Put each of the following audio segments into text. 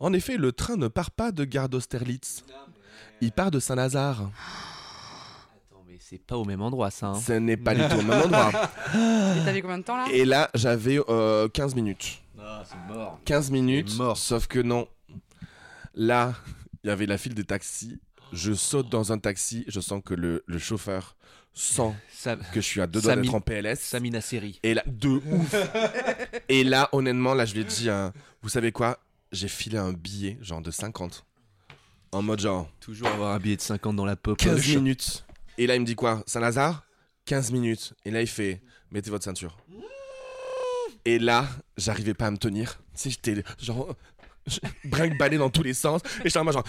En effet, le train ne part pas de gare d'Austerlitz. Il part de Saint-Lazare. Attends, mais c'est pas au même endroit ça. hein. Ce n'est pas du tout au même endroit. Et t'avais combien de temps là? Et là, j'avais euh, 15 minutes. Ah, c'est mort. 15 minutes, mort. sauf que non. Là, il y avait la file des taxis. Je saute dans un taxi, je sens que le, le chauffeur sent Ça, que je suis à deux doigts d'être en PLS. Samina série. Et là, de ouf. Et là, honnêtement, là, je lui ai dit, hein, vous savez quoi? J'ai filé un billet, genre de 50. En mode genre, Toujours avoir un billet de 50 dans la pop. 15 minutes. Et là, il me dit quoi? Saint-Lazare? 15 minutes. Et là, il fait, mettez votre ceinture. Et là, j'arrivais pas à me tenir. Tu sais, j'étais genre, brinque-ballé dans tous les sens. Et j'étais en mode genre,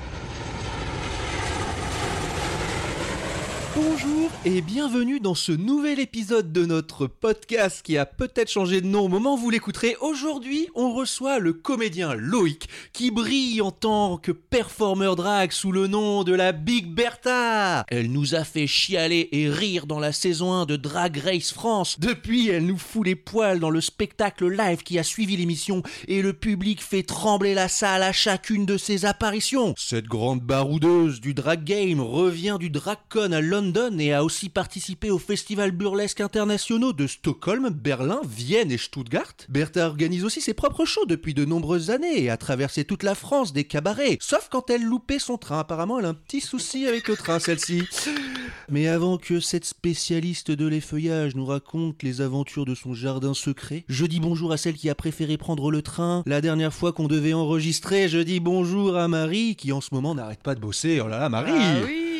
Bonjour et bienvenue dans ce nouvel épisode de notre podcast qui a peut-être changé de nom au moment où vous l'écouterez. Aujourd'hui, on reçoit le comédien Loïc qui brille en tant que performeur drag sous le nom de la Big Bertha. Elle nous a fait chialer et rire dans la saison 1 de Drag Race France. Depuis, elle nous fout les poils dans le spectacle live qui a suivi l'émission et le public fait trembler la salle à chacune de ses apparitions. Cette grande baroudeuse du drag game revient du DragCon à London et a aussi participé aux festivals burlesques internationaux de Stockholm, Berlin, Vienne et Stuttgart. Bertha organise aussi ses propres shows depuis de nombreuses années et a traversé toute la France des cabarets. Sauf quand elle loupait son train. Apparemment, elle a un petit souci avec le train, celle-ci. Mais avant que cette spécialiste de l'effeuillage nous raconte les aventures de son jardin secret, je dis bonjour à celle qui a préféré prendre le train la dernière fois qu'on devait enregistrer. Je dis bonjour à Marie qui en ce moment n'arrête pas de bosser. Oh là là, Marie Ah oui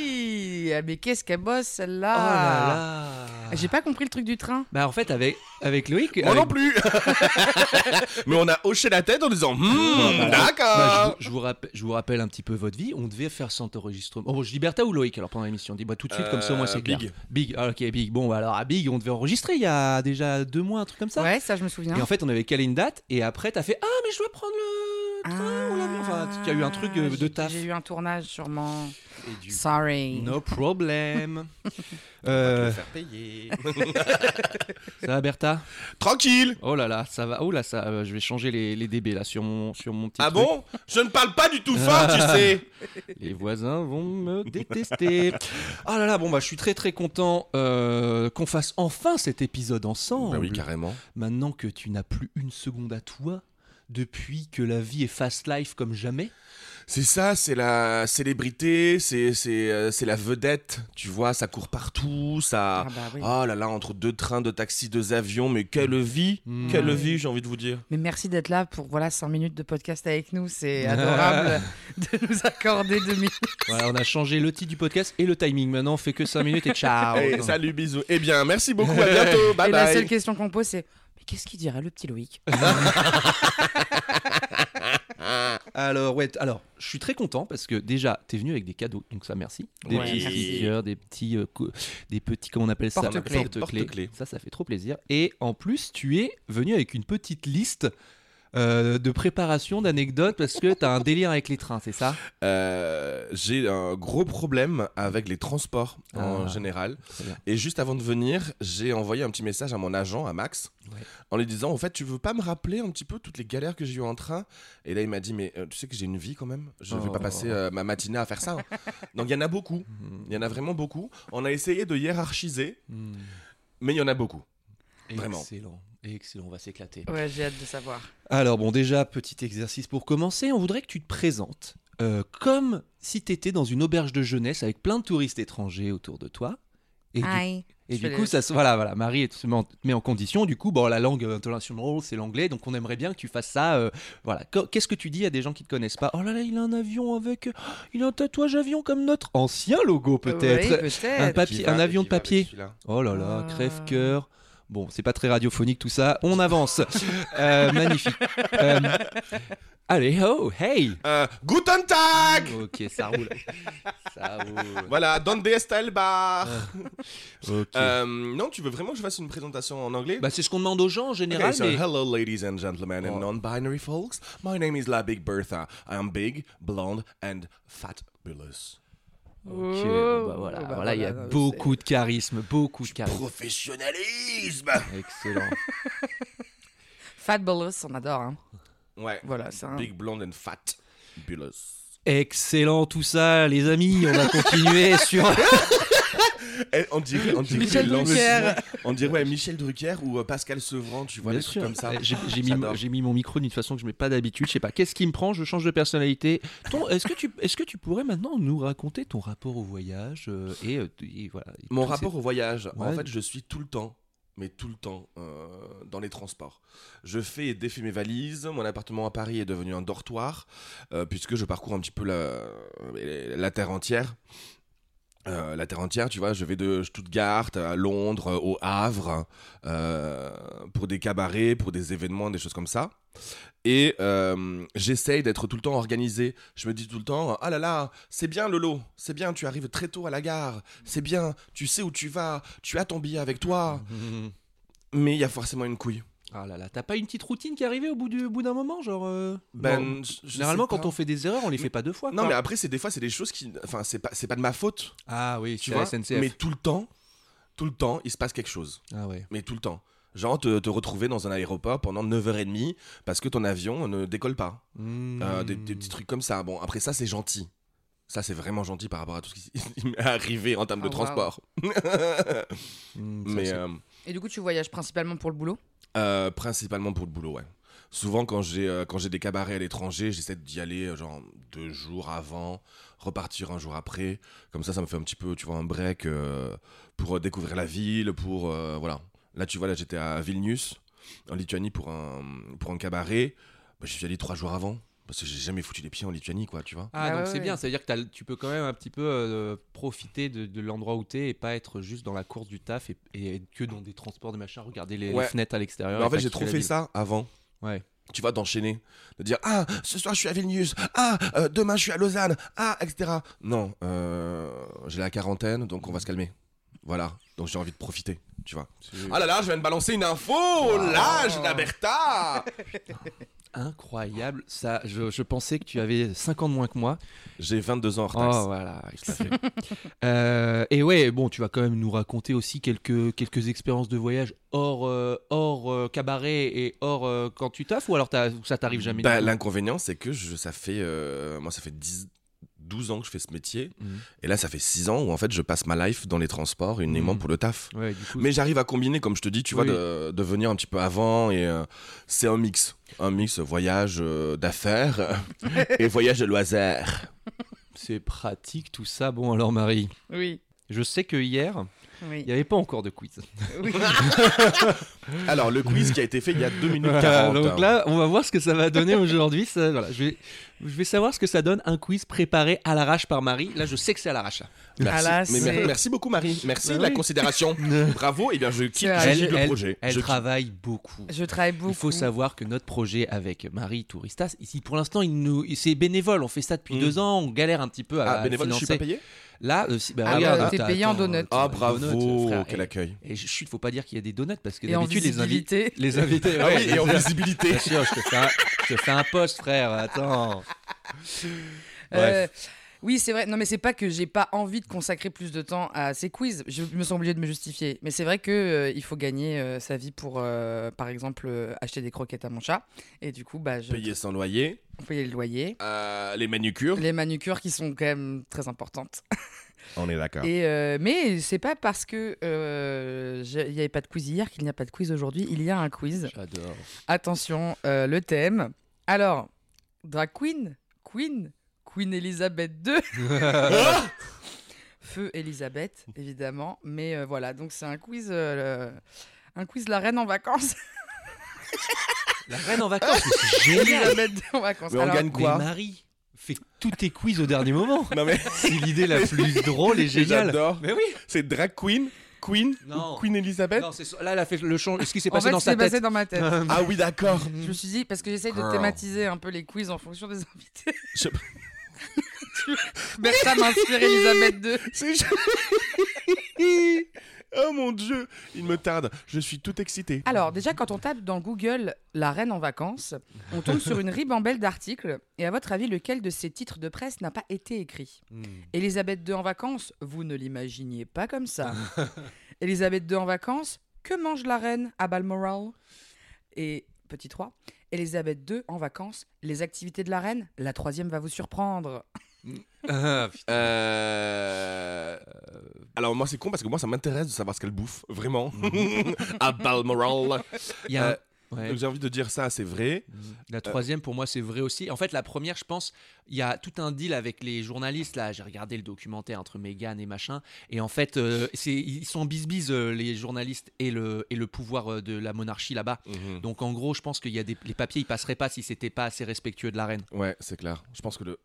Ah, Mais qu'est-ce qu'elle bosse Oh celle-là là là J'ai pas compris le truc du train. Bah en fait avec avec Loïc. moi avec- non plus. Mais on a hoché la tête en disant, Hmm, Bon, bah, d'accord. bah, je, vous, je vous rappelle, je vous rappelle un petit peu votre vie. On devait faire 100 enregistrements. Oh, bon, je dis Bertha ou Loïc alors pendant l'émission? Dis-moi tout de suite, comme ça, moi c'est Euh, clair. Big. Big. Ah, ok, Big. Bon, bah, alors à Big, on devait enregistrer il y a déjà deux mois, un truc comme ça. Ouais, ça je me souviens. Et en fait, on avait calé une date. Et après, t'as fait Ah, mais je dois prendre le train ou l'avion. Enfin, il y a eu un truc euh, de Ah, J'ai- taf. J'ai eu un tournage sûrement. Et du- Sorry. No problem. On va te Euh, le faire payer. ça va, Bertha? Tranquille. Oh là là, ça va. Oh là, ça. euh, je vais changer les, les dB là sur mon sur mon petit. Ah truc. bon? Je ne parle pas du tout fort, tu sais. Les voisins vont me détester. Ah là là, bon bah je suis très très content euh, qu'on fasse enfin cet épisode ensemble. Bah oui, carrément. Maintenant que tu n'as plus une seconde à toi, depuis que la vie est fast life comme jamais? C'est ça, c'est la célébrité, c'est c'est euh, c'est la vedette, tu vois, ça court partout, ça... Ah bah oui. Oh là là, entre deux trains, deux taxis, deux avions, mais quelle vie Mm. Quelle Ouais. vie, j'ai envie de vous dire. Mais merci d'être là pour voilà 5 minutes de podcast avec nous. C'est adorable de nous accorder deux minutes. Voilà, on a changé le titre du podcast et le timing. Maintenant, on fait que 5 minutes et ciao. Salut, bisous. Eh bien, merci beaucoup, à bientôt, bye Et la bye. seule question qu'on pose c'est mais qu'est-ce qu'il dirait le petit Loïc Alors ouais, alors je suis très content parce que déjà t'es venu avec des cadeaux, donc ça merci. Des Ouais, petits merci. stickers, des petits, euh, co- des petits comment on appelle ça, Porte-clés. Porte-clés. Porte-clés. Ça, ça fait trop plaisir. Et en plus, tu es venu avec une petite liste euh, de préparation d'anecdotes parce que t'as un délire avec les trains, c'est ça? Euh, J'ai un gros problème avec les transports en Ah. général. Et juste avant de venir, j'ai envoyé un petit message à mon agent, à Max, Ouais. en lui disant, en fait, tu veux pas me rappeler un petit peu toutes les galères que j'ai eues en train? Et là, il m'a dit, mais euh, tu sais que j'ai une vie quand même. Je vais Oh. pas passer euh, ma matinée à faire ça. hein. Donc il y en a beaucoup. Il y en a vraiment beaucoup. On a essayé de hiérarchiser, Hmm. mais il y en a beaucoup. Vraiment. Excellent. On va s'éclater. Ouais, j'ai hâte de savoir. Alors bon, déjà, petit exercice pour commencer. On voudrait que tu te présentes euh, comme si tu étais dans une auberge de jeunesse avec plein de touristes étrangers autour de toi. Et du, Aïe. et Je du coup, ça, se- voilà, voilà, Marie te met en, te met en condition. Du coup, bon, la langue internationale, c'est l'anglais, donc on aimerait bien que tu fasses ça. euh, voilà. Qu- Qu'est-ce que tu dis à des gens qui te connaissent pas? Oh là là, il a un avion avec, oh, il a un tatouage avion comme notre ancien logo peut-être. Oui, un peut-être. papier, va- un avion de papier. Oh là là, Ah. crève-cœur. Bon, c'est pas très radiophonique tout ça. On avance. Euh, magnifique. Euh, allez, oh, hey. Euh, Guten Tag Ok, ça roule. Ça roule. Voilà, Donde está el bar Ok. Euh, Non, tu veux vraiment que je fasse une présentation en anglais? Bah, c'est ce qu'on demande aux gens en général. Okay, so mais- hello, ladies and gentlemen and Oh. non-binary folks. My name is La Big Bertha. I am big, blonde, and fabulous. Ok, bon, bah voilà, Oh, bah voilà, il y a voilà, beaucoup de charisme, beaucoup de charisme. Professionnalisme Excellent. Fabulous, on adore. Hein. Ouais. Voilà, c'est un... Big, blonde, and fabulous. Excellent tout ça, les amis. On va continuer sur. Eh, on dirait, on dirait Michel Drucker. On dirait ouais, Michel Drucker ou euh, Pascal Sevran, tu vois, Bien des trucs comme ça. Eh, J'ai j'ai mis, J'adore. j'ai mis mon micro d'une façon que je mets pas d'habitude. Je sais pas. Qu'est-ce qui me prend? Je change de personnalité. Ton- Est-ce que tu, est-ce que tu pourrais maintenant nous raconter ton rapport au voyage euh, et, euh, et voilà. et Mon tous ces- rapport au voyage, en Ouais. fait, je suis tout le temps, mais tout le temps, euh, dans les transports. Je fais et défais mes valises. Mon appartement à Paris est devenu un dortoir, euh, puisque je parcours un petit peu la, la terre entière. Euh, la terre entière, tu vois, je vais de Stuttgart à Londres, euh, au Havre, euh, pour des cabarets, pour des événements, des choses comme ça. Et euh, j'essaye d'être tout le temps organisé. Je me dis tout le temps, ah là là, c'est bien Lolo, c'est bien, tu arrives très tôt à la gare, c'est bien, tu sais où tu vas, tu as ton billet avec toi. Mais il y a forcément une couille. Ah là là, t'as pas une petite routine qui est arrivée au bout du au bout d'un moment, genre. euh, Ben, généralement quand pas. on fait des erreurs, on les fait pas deux fois. Non, quoi. mais après, c'est des fois, c'est des choses qui. Enfin, c'est pas, c'est pas de ma faute, Ah oui, tu vois. SNCF. Mais tout le temps, tout le temps, il se passe quelque chose. Ah ouais. Mais tout le temps. Genre, te, te retrouver dans un aéroport pendant 9h30 parce que ton avion ne décolle pas. Hmm. Euh, des, des petits trucs comme ça. Bon, après, ça, c'est gentil. Ça, c'est vraiment gentil par rapport à tout ce qui m'est arrivé en termes de wow. transport. Hmm, Mais euh, Et du coup, tu voyages principalement pour le boulot? Euh, principalement pour le boulot, ouais. Souvent, quand j'ai euh, quand j'ai des cabarets à l'étranger, j'essaie d'y aller euh, genre deux jours avant, repartir un jour après. Comme ça, ça me fait un petit peu, tu vois, un break pour découvrir la ville, pour voilà. Là, tu vois, là, j'étais à Vilnius, en Lituanie, pour un pour un cabaret. Bah, J'y suis allé trois jours avant parce que j'ai jamais foutu les pieds en Lituanie, quoi, tu vois. Ah, Ah donc ouais, c'est ouais. bien, ça veut dire que tu peux quand même un petit peu euh, profiter de, de l'endroit où t'es et pas être juste dans la course du taf et, et être que dans des transports de machin, regarder les, fenêtres à l'extérieur. Mais en fait, j'ai trop fait ville. ça avant. Ouais. tu vois, d'enchaîner, de dire ah ce soir je suis à Vilnius, ah euh, demain je suis à Lausanne, ah etc. Non, euh, j'ai la quarantaine, donc on va se calmer. Voilà, donc j'ai envie de profiter, tu vois. Ah là là, je viens de balancer une info, l'âge Bertha. Incroyable, ça, je, je pensais que tu avais 5 ans de moins que moi. J'ai 22 ans en retard. Oh voilà. Euh, et ouais, bon, tu vas quand même nous raconter aussi quelques, quelques expériences de voyage hors, euh, hors euh, cabaret et hors euh, quand tu taffes ou alors ça t'arrive jamais Bah, L'inconvénient, c'est que je, ça fait, moi, ça fait 10, 12 ans que je fais ce métier, Mhm. et là, ça fait 6 ans où en fait, je passe ma life dans les transports uniquement Mhm. pour le taf. Ouais, du coup, Mais j'arrive à combiner, comme je te dis, tu vois, de, de venir un petit peu avant et euh, c'est un mix. Un mix voyage euh, d'affaires et voyage de loisirs. c'est pratique tout ça. Bon alors Marie, Oui. je sais que hier, Oui. il n'y avait pas encore de quiz. oui. Alors, le quiz qui a été fait il y a 2 minutes Voilà, 40. donc là, on va voir ce que ça va donner aujourd'hui. Voilà, je, vais, je vais savoir ce que ça donne un quiz préparé à l'arrache par Marie. Là, je sais que c'est à l'arrache. merci. Ah là, Mais mer- c'est- merci beaucoup, Marie. Merci Bah de la oui. considération. Bravo. Et bien, je quitte, je quitte le elle, projet. elle Je quitte. travaille beaucoup. Je travaille beaucoup. Il faut savoir que notre projet avec Marie Touristas, ici pour l'instant, il nous, c'est bénévole. On fait ça depuis Mm. deux ans. On galère un petit peu à Ah, bénévole, je suis financer. pas payé? Là, euh, si- bah, Ah, regarde, bah, t'es payé en donuts. Ah, bravo. donut, frère. Quel Et- accueil. Et chut, faut pas dire qu'il y a des donuts parce que d'habitude les invités, visibilité. les invités, Ah ouais, oui, et en bien visibilité. sûr, je te fais un, je te fais un post, frère. Attends. Euh, oui, c'est vrai. Non, mais c'est pas que j'ai pas envie de consacrer plus de temps à ces quiz. Je me sens obligée de me justifier. Mais c'est vrai que euh, il faut gagner euh, sa vie pour, euh, par exemple, acheter des croquettes à mon chat. Et du coup, bah, je Payer sans loyer. payer le loyer. les manucures. Les manucures qui sont quand même très importantes. On est d'accord. Et euh, mais c'est pas parce que euh, il n'y avait pas de quiz hier qu'il n'y a pas de quiz aujourd'hui. Il y a un quiz. J'adore. Attention, euh, le thème. Alors, drag queen, queen, Queen Elizabeth II. Feu Elisabeth, évidemment. Mais euh, voilà, donc c'est un quiz, euh, le- un quiz la reine en vacances. La reine en vacances, mais c'est génial. Elisabeth II en vacances. Mais on Alors, gagne quoi Mais Marie fait tous tes quiz au dernier moment. Non mais C'est l'idée la plus drôle et géniale. j'adore. Mais oui. C'est drag queen, queen, Non. ou Queen Elizabeth. Non, c'est là, elle a fait le change. Ce qui s'est en passé fait, dans c'est sa passé tête. dans ma tête. Ah oui d'accord. Je me suis dit, parce que j'essaye de Girl. thématiser un peu les quiz en fonction des invités. Je- Bertha m'inspire Elisabeth II. C'est Oh mon dieu, il me tarde. Je suis tout excité. Alors, déjà, quand on tape dans Google la reine en vacances, on tombe sur une ribambelle d'articles. Et à votre avis, lequel de ces titres de presse n'a pas été écrit? Hmm. Elisabeth II en vacances? Vous ne l'imaginiez pas comme ça. Elisabeth II en vacances? Que mange la reine? À Balmoral Et petit 3. Elisabeth II en vacances Les activités de la reine La troisième va vous surprendre. Ah. Euh... Alors moi c'est con parce que moi ça m'intéresse de savoir ce qu'elle bouffe, vraiment. à Balmoral. Il y a Euh, ouais. Donc j'ai envie de dire ça, c'est vrai. La troisième, pour moi, c'est vrai aussi. En fait, la première, je pense, il y a tout un deal avec les journalistes. Là, j'ai regardé le documentaire entre Meghan et machin. Et en fait, euh, c'est, ils sont bisbise, euh, les journalistes et le, et le pouvoir euh, de la monarchie là-bas. Mhm. Donc, en gros, je pense qu'il y a des les papiers, ils passeraient pas si c'était pas assez respectueux de la reine. Ouais, c'est clair. Je pense que le...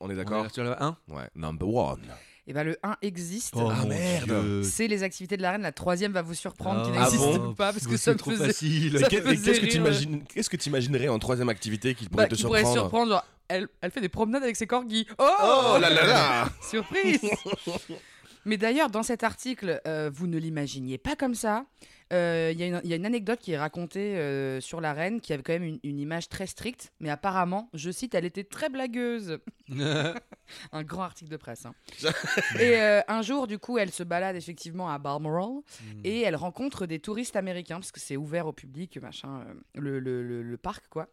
On est On d'accord est sur le un? Ouais, number one. Et bien, le 1 existe. Oh, Ah, mon merde. Dieu. C'est les activités de la reine. La troisième va vous surprendre, qui Ah n'existe bon pas, parce que ça c'est me trop faisait... facile. Ça Qu'est- faisait Qu'est-ce que tu imagines Qu'est-ce que tu imaginerais en troisième activité qui pourrait Bah, te qui pourrait surprendre surprendre. genre, elle, elle fait des promenades avec ses corgis. Oh, Oh là là là Surprise Mais d'ailleurs, dans cet article, euh, vous ne l'imaginiez pas comme ça. Euh, Il y, a une- il y a une anecdote qui est racontée euh, sur la reine qui avait quand même une, une image très stricte, mais apparemment, je cite, elle était très blagueuse. Un grand article de presse. hein. et euh, un jour, du coup, elle se balade effectivement à Balmoral et elle rencontre des touristes américains parce que c'est ouvert au public, machin, le, le- le- le parc, quoi.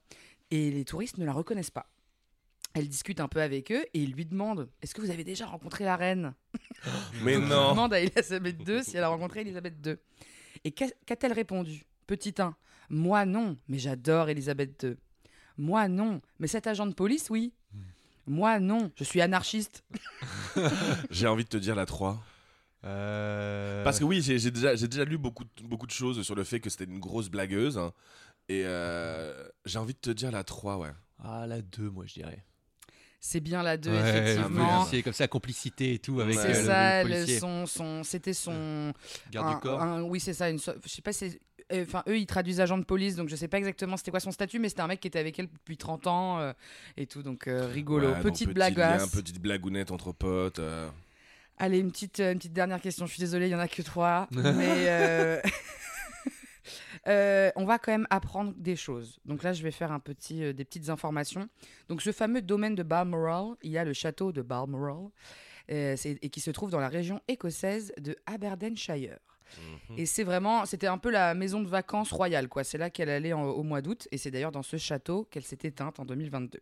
Et les touristes ne la reconnaissent pas. Elle discute un peu avec eux et ils lui demandent Est-ce que vous avez déjà rencontré la reine? Mais Donc, Il non demande à Elisabeth II si elle a rencontré Elisabeth II. Et qu'a- qu'a-t-elle répondu? Petit 1. Moi non, mais j'adore Elisabeth II. Moi non, mais cet agent de police, oui. Moi non, je suis anarchiste. J'ai envie de te dire la 3. Euh, Parce que oui, j'ai déjà, lu beaucoup, de- beaucoup de choses sur le fait que c'était une grosse blagueuse. hein. Et euh, j'ai envie de te dire la 3, ouais. Ah, la 2, moi, je dirais. C'est bien la 2, Ouais, un effectivement. policier, comme ça, complicité et tout avec euh, C'est le- ça, le policier. son, son, c'était son. Garde un- du corps. un- oui, c'est ça. Une, je sais pas, c'est. euh, Enfin, eux, ils traduisent agent de police, donc je sais pas exactement c'était quoi son statut, mais c'était un mec qui était avec elle depuis 30 ans euh, et tout, donc euh, rigolo. Ouais, donc petite petit blagasse. lien, petite blagounette entre potes. euh. Allez, une petite, euh, une petite dernière question. Je suis désolée, il y en a que trois, mais euh, on va quand même apprendre des choses. Donc là, je vais faire un petit, euh, des petites informations. Donc ce fameux domaine de Balmoral, il y a le château de Balmoral, euh, et qui se trouve dans la région écossaise de Aberdeenshire. Mhm. Et c'est vraiment, c'était un peu la maison de vacances royale, quoi. C'est là qu'elle allait en- au mois d'août, et c'est d'ailleurs dans ce château qu'elle s'est éteinte en 2022.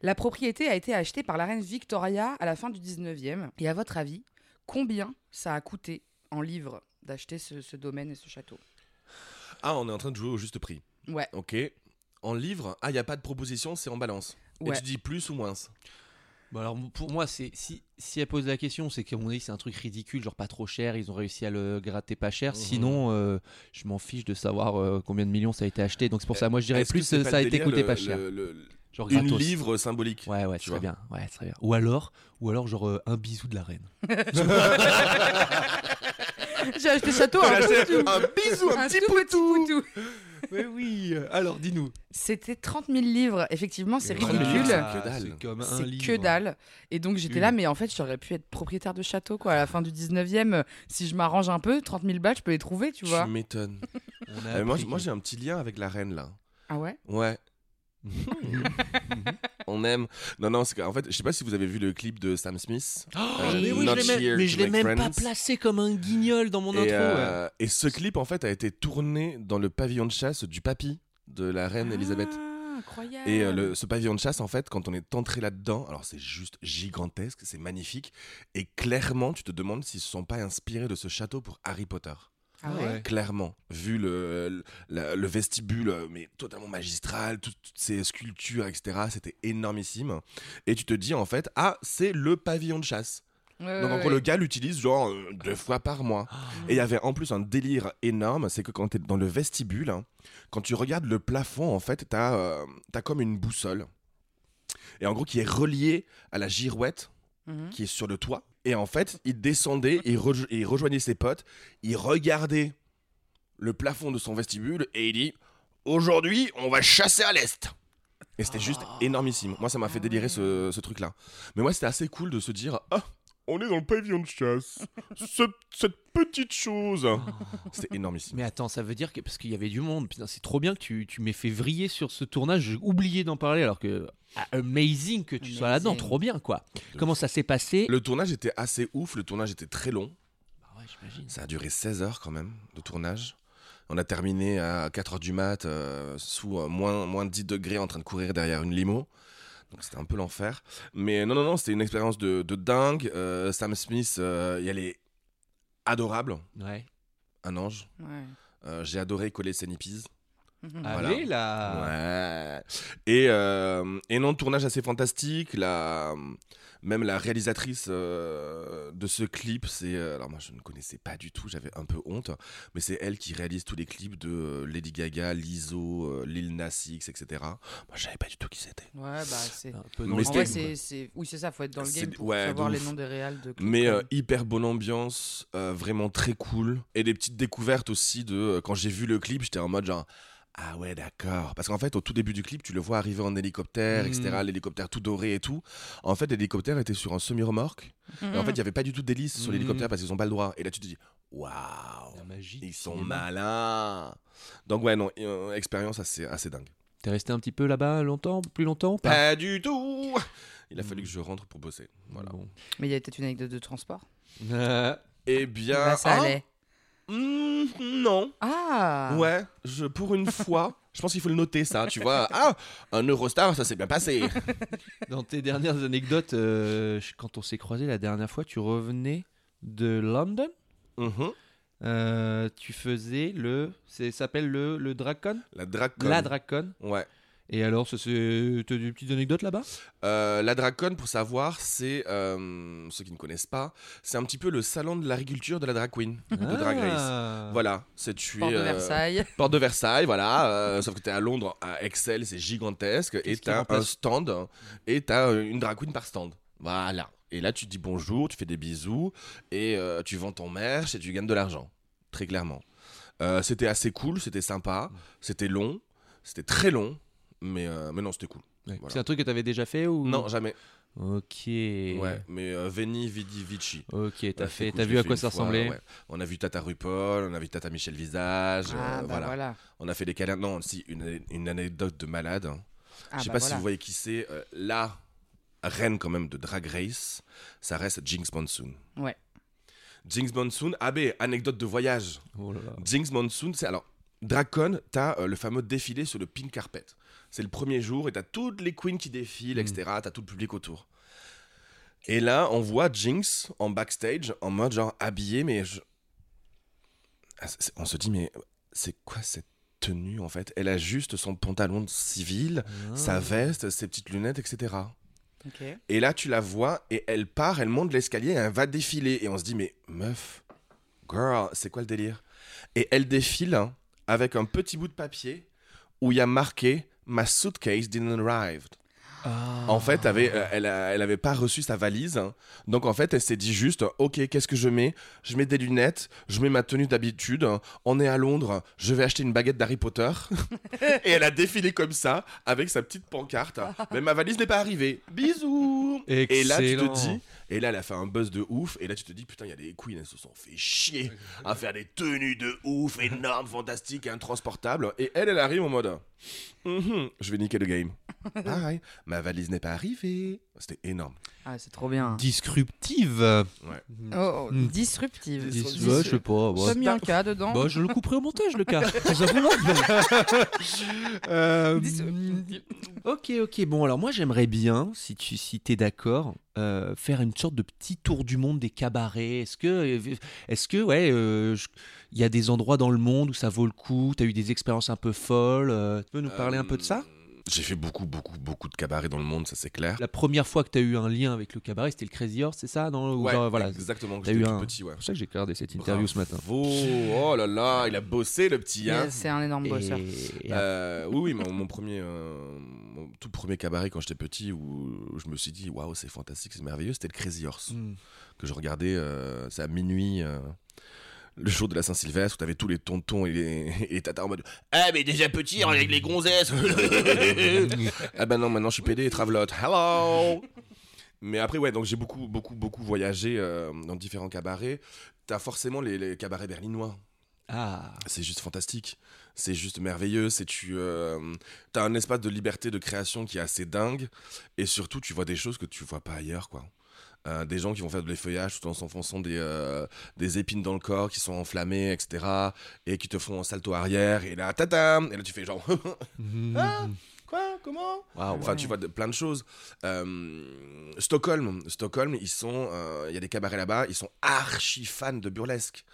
La propriété a été achetée par la reine Victoria à la fin du 19e. Et à votre avis, combien ça a coûté en livres d'acheter ce, ce domaine et ce château? Ah, on est en train de jouer au juste prix. Ouais, Ok. En livre, ah, il n'y a pas de proposition, c'est en balance. Et ouais. tu dis plus ou moins Bon, alors pour moi, c'est si, si elle pose la question, c'est qu'à mon avis, c'est un truc ridicule, genre pas trop cher, ils ont réussi à le gratter pas cher. Mhm. Sinon, euh, je m'en fiche de savoir euh, combien de millions ça a été acheté. Donc c'est pour ça, moi je dirais plus euh, ça a été coûté le- pas cher. le- le- Genre une gratos. livre symbolique. Ouais, ouais, très bien. Ouais, très bien. Ou alors, ou alors genre euh, un bisou de la reine. J'ai acheté château, un, acheté tout- un bisou, un, un petit tout petit poutou. Mais oui. Alors dis-nous. C'était 30 000 livres. Effectivement, c'est 30 000 ridicule. c'est que dalle. C'est comme un C'est livre. que dalle. Et donc j'étais là, mais en fait, j'aurais pu être propriétaire de château, quoi. À la fin du 19e, euh, si je m'arrange un peu, 30 000 balles, je peux les trouver, tu vois. Tu m'étonnes. On a Euh, moi, j'ai un petit lien avec la reine là. Ah ouais? Ouais. On aime. Non, non, c'est qu'en fait, je sais pas si vous avez vu le clip de Sam Smith. Oh, Euh, mais oui, je l'ai même, je même pas placé comme un guignol dans mon intro. Et, ouais. euh, et ce clip, en fait, a été tourné dans le pavillon de chasse du papy de la reine Elisabeth. Ah. incroyable. Et euh, le- ce pavillon de chasse, en fait, quand on est entré là-dedans, alors c'est juste gigantesque, c'est magnifique. Et clairement, tu te demandes s'ils ne se sont pas inspirés de ce château pour Harry Potter. Ah ouais. Clairement, vu le, le, vestibule, euh, mais totalement magistral, tout- toutes ces sculptures, etc., c'était énormissime. Et tu te dis, en fait, ah, c'est le pavillon de chasse. Ouais, Donc, en gros, ouais. le gars l'utilise genre euh, deux fois par mois. Et il y avait en plus un délire énorme, c'est que quand tu es dans le vestibule, hein, quand tu regardes le plafond, en fait, tu as, comme une boussole. Et en gros, qui est reliée à la girouette Mhm. qui est sur le toit. Et en fait, il descendait, il, rejo- il rejoignait ses potes, il regardait le plafond de son vestibule et il dit Aujourd'hui, on va chasser à l'est. Et c'était juste énormissime. Moi, ça m'a fait délirer ce, ce truc-là. Mais moi, c'était assez cool de se dire Ah, on est dans le pavillon de chasse. Ce- cette petite chose. C'était énormissime. Mais attends, ça veut dire que parce qu'il y avait du monde, putain, c'est trop bien que tu, tu m'aies fait vriller sur ce tournage. J'ai oublié d'en parler alors que ah, amazing que tu sois là-dedans, trop bien quoi. Comment ça s'est passé? Le tournage était assez ouf, le tournage était très long. Bah ouais, j'imagine. Ça a duré 16 heures quand même de tournage. On a terminé à 4 heures du mat, euh, sous euh, moins, moins de 10 degrés, en train de courir derrière une limo. Donc c'était un peu l'enfer. Mais non, non, non, c'était une expérience de, de dingue. Euh, Sam Smith, euh, il est adorable, Ouais. un ange. Ouais. Euh, J'ai adoré coller ses nippies. Mhm. Voilà. Allez là. Ouais. Et, euh, et non, tournage assez fantastique. La, même la réalisatrice euh, de ce clip, c'est. euh, alors, moi, je ne connaissais pas du tout, j'avais un peu honte. Mais c'est elle qui réalise tous les clips de euh, Lady Gaga, Lizzo, euh, Lil Nas X, etc. Moi, je savais pas du tout qui c'était. Ouais, bah c'est. Un peu Mais vrai, c'est, c'est- Oui, c'est ça, faut être dans le game pour ouais, savoir les noms des réals de clips, Mais euh, hyper bonne ambiance, euh, vraiment très cool. Et des petites découvertes aussi de. quand j'ai vu le clip, j'étais en mode genre. Ah ouais, d'accord. Parce qu'en fait, au tout début du clip, tu le vois arriver en hélicoptère, etc. L'hélicoptère tout doré et tout. En fait, l'hélicoptère était sur un semi-remorque. Et en fait, il n'y avait pas du tout d'hélice sur l'hélicoptère parce qu'ils n'ont pas le droit. Et là, tu te dis, waouh, ils sont malins. Donc, ouais, non, euh, expérience assez, assez dingue. T'es resté un petit peu là-bas longtemps, plus longtemps pas Pas du tout Il a fallu Mhm. que je rentre pour bosser. Voilà. Bon. Mais il y a peut-être une anecdote de transport. Euh, Eh bien. Bah, ça ah, allait. Hmm, non. Ah Ouais, je, pour une fois, je pense qu'il faut le noter ça, tu vois. Ah, un Eurostar, ça s'est bien passé. Dans tes dernières anecdotes, euh, quand on s'est croisé la dernière fois, tu revenais de London? Mhm. Euh, tu faisais le, c'est ça s'appelle le le Dracon, La Dracon. la Dracon. Ouais. Et alors, ça c'est, t'as des petites anecdotes là-bas? Euh, la Dracon, pour savoir, c'est, euh, ceux qui ne connaissent pas, c'est un petit peu le salon de l'agriculture de la drag queen, de Drag Race. Ah. Voilà, c'est tu Porte es, de euh, Versailles. Porte de Versailles, voilà. euh, sauf que tu es à Londres, à Excel, c'est gigantesque. Et Qu'est-ce qui tu as un stand et tu as une drag queen par stand. Voilà. Et là, tu dis bonjour, tu fais des bisous et euh, tu vends ton merch et tu gagnes de l'argent. Très clairement. Euh, c'était assez cool, c'était sympa, c'était long, c'était très long, mais, euh, mais non, c'était cool. Ouais. Voilà. C'est un truc que t'avais déjà fait ou? Non, jamais. Ok. Ouais, mais euh, Veni, Vidi, Vici. Ok, t'as Ouais, fait, cool, t'as vu à quoi ça fois, ressemblait? ouais. On a vu Tata RuPaul, on a vu Tata Michel Visage, Ah, euh, bah voilà. voilà. On a fait des câlins. Non, si, une, une anecdote de malade. Ah, Je sais bah pas si vous voyez qui c'est. euh, la reine quand même de Drag Race, ça reste Jinx Monsoon. Ouais. Jinx Monsoon, ah ben, anecdote de voyage. Oh là là. Jinx Monsoon, c'est alors, Dracon, t'as euh, le fameux défilé sur le pink carpet. C'est le premier jour et t'as toutes les queens qui défilent, Mm. etc. T'as tout le public autour. Et là, on voit Jinx en backstage, en mode genre habillée, mais je- Ah, on se dit, mais c'est quoi cette tenue en fait? Elle a juste son pantalon de civil, Ah. sa veste, ses petites lunettes, etc. Et là, tu la vois et elle part, elle monte l'escalier et elle va défiler. Et on se dit, mais meuf, girl, c'est quoi le délire? Et elle défile hein, avec un petit bout de papier où il y a marqué My suitcase didn't arrive. Ah. En fait, avait, euh, elle, a- elle avait pas reçu sa valise. hein. Donc en fait, elle s'est dit juste, ok, qu'est-ce que je mets? Je mets des lunettes, je mets ma tenue d'habitude. On est à Londres, je vais acheter une baguette d'Harry Potter. et elle a défilé comme ça, avec sa petite pancarte. Mais ma valise n'est pas arrivée. Bisous. Et là, tu Excellent. te dis, et là, elle a fait un buzz de ouf. Et là, tu te dis, putain, il y a des queens, elles se sont fait chier à faire des tenues de ouf, énormes, fantastiques, intransportables. Et elle, elle arrive en mode, Mhm, je vais niquer le game. Pareil, ma valise n'est pas arrivée. C'était énorme. Ah, c'est trop bien. disruptive. Ouais. Oh, Mm. disruptive. Dis- Dis- ouais, je sais pas. Ouais. mis un cas dedans Bah, je le couperai au montage, le cas. Euh, ok, ok. Bon, alors moi, j'aimerais bien, si tu si es d'accord, euh, faire une sorte de petit tour du monde des cabarets. Est-ce que, est-ce que, ouais, euh, je- il y a des endroits dans le monde où ça vaut le coup Tu as eu des expériences un peu folles euh, Tu peux nous parler un peu de ça? Euh, J'ai fait beaucoup, beaucoup, beaucoup de cabarets dans le monde, ça c'est clair. La première fois que tu as eu un lien avec le cabaret, c'était le Crazy Horse, c'est ça? Non Ou Ouais, genre, voilà. exactement. T'as J'étais eu un- petit, ouais. C'est pour ça que j'ai regardé cette interview ce matin. Oh là là, il a bossé le petit. Hein. C'est un énorme bosseur. Et- Euh, oui, oui, mon, mon premier, euh, mon tout premier cabaret quand j'étais petit où je me suis dit waouh, c'est fantastique, c'est merveilleux, c'était le Crazy Horse Hmm. que je regardais. euh, c'est à minuit. Le jour de la Saint-Sylvestre, où t'avais tous les tontons et les, et les tatas en mode Ah, mais déjà petit, avec les gonzesses Ah, ben non, maintenant je suis pédé et travelote. Hello Mais après, ouais, donc j'ai beaucoup, beaucoup, beaucoup voyagé euh, dans différents cabarets. T'as forcément les, les cabarets berlinois. Ah, C'est juste fantastique. C'est juste merveilleux. C'est tu euh, as un espace de liberté de création qui est assez dingue. Et surtout, tu vois des choses que tu vois pas ailleurs, quoi. Euh, des gens qui vont faire de l'effeuillage tout en s'enfonçant des, euh, des épines dans le corps qui sont enflammées, etc. Et qui te font un salto arrière. Et là, tata Et là, tu fais genre. Ah, Quoi Comment Waouh. Enfin, tu vois de- plein de choses. Euh, Stockholm, Stockholm, ils sont, il y a des cabarets là-bas, ils sont archi fans de burlesque.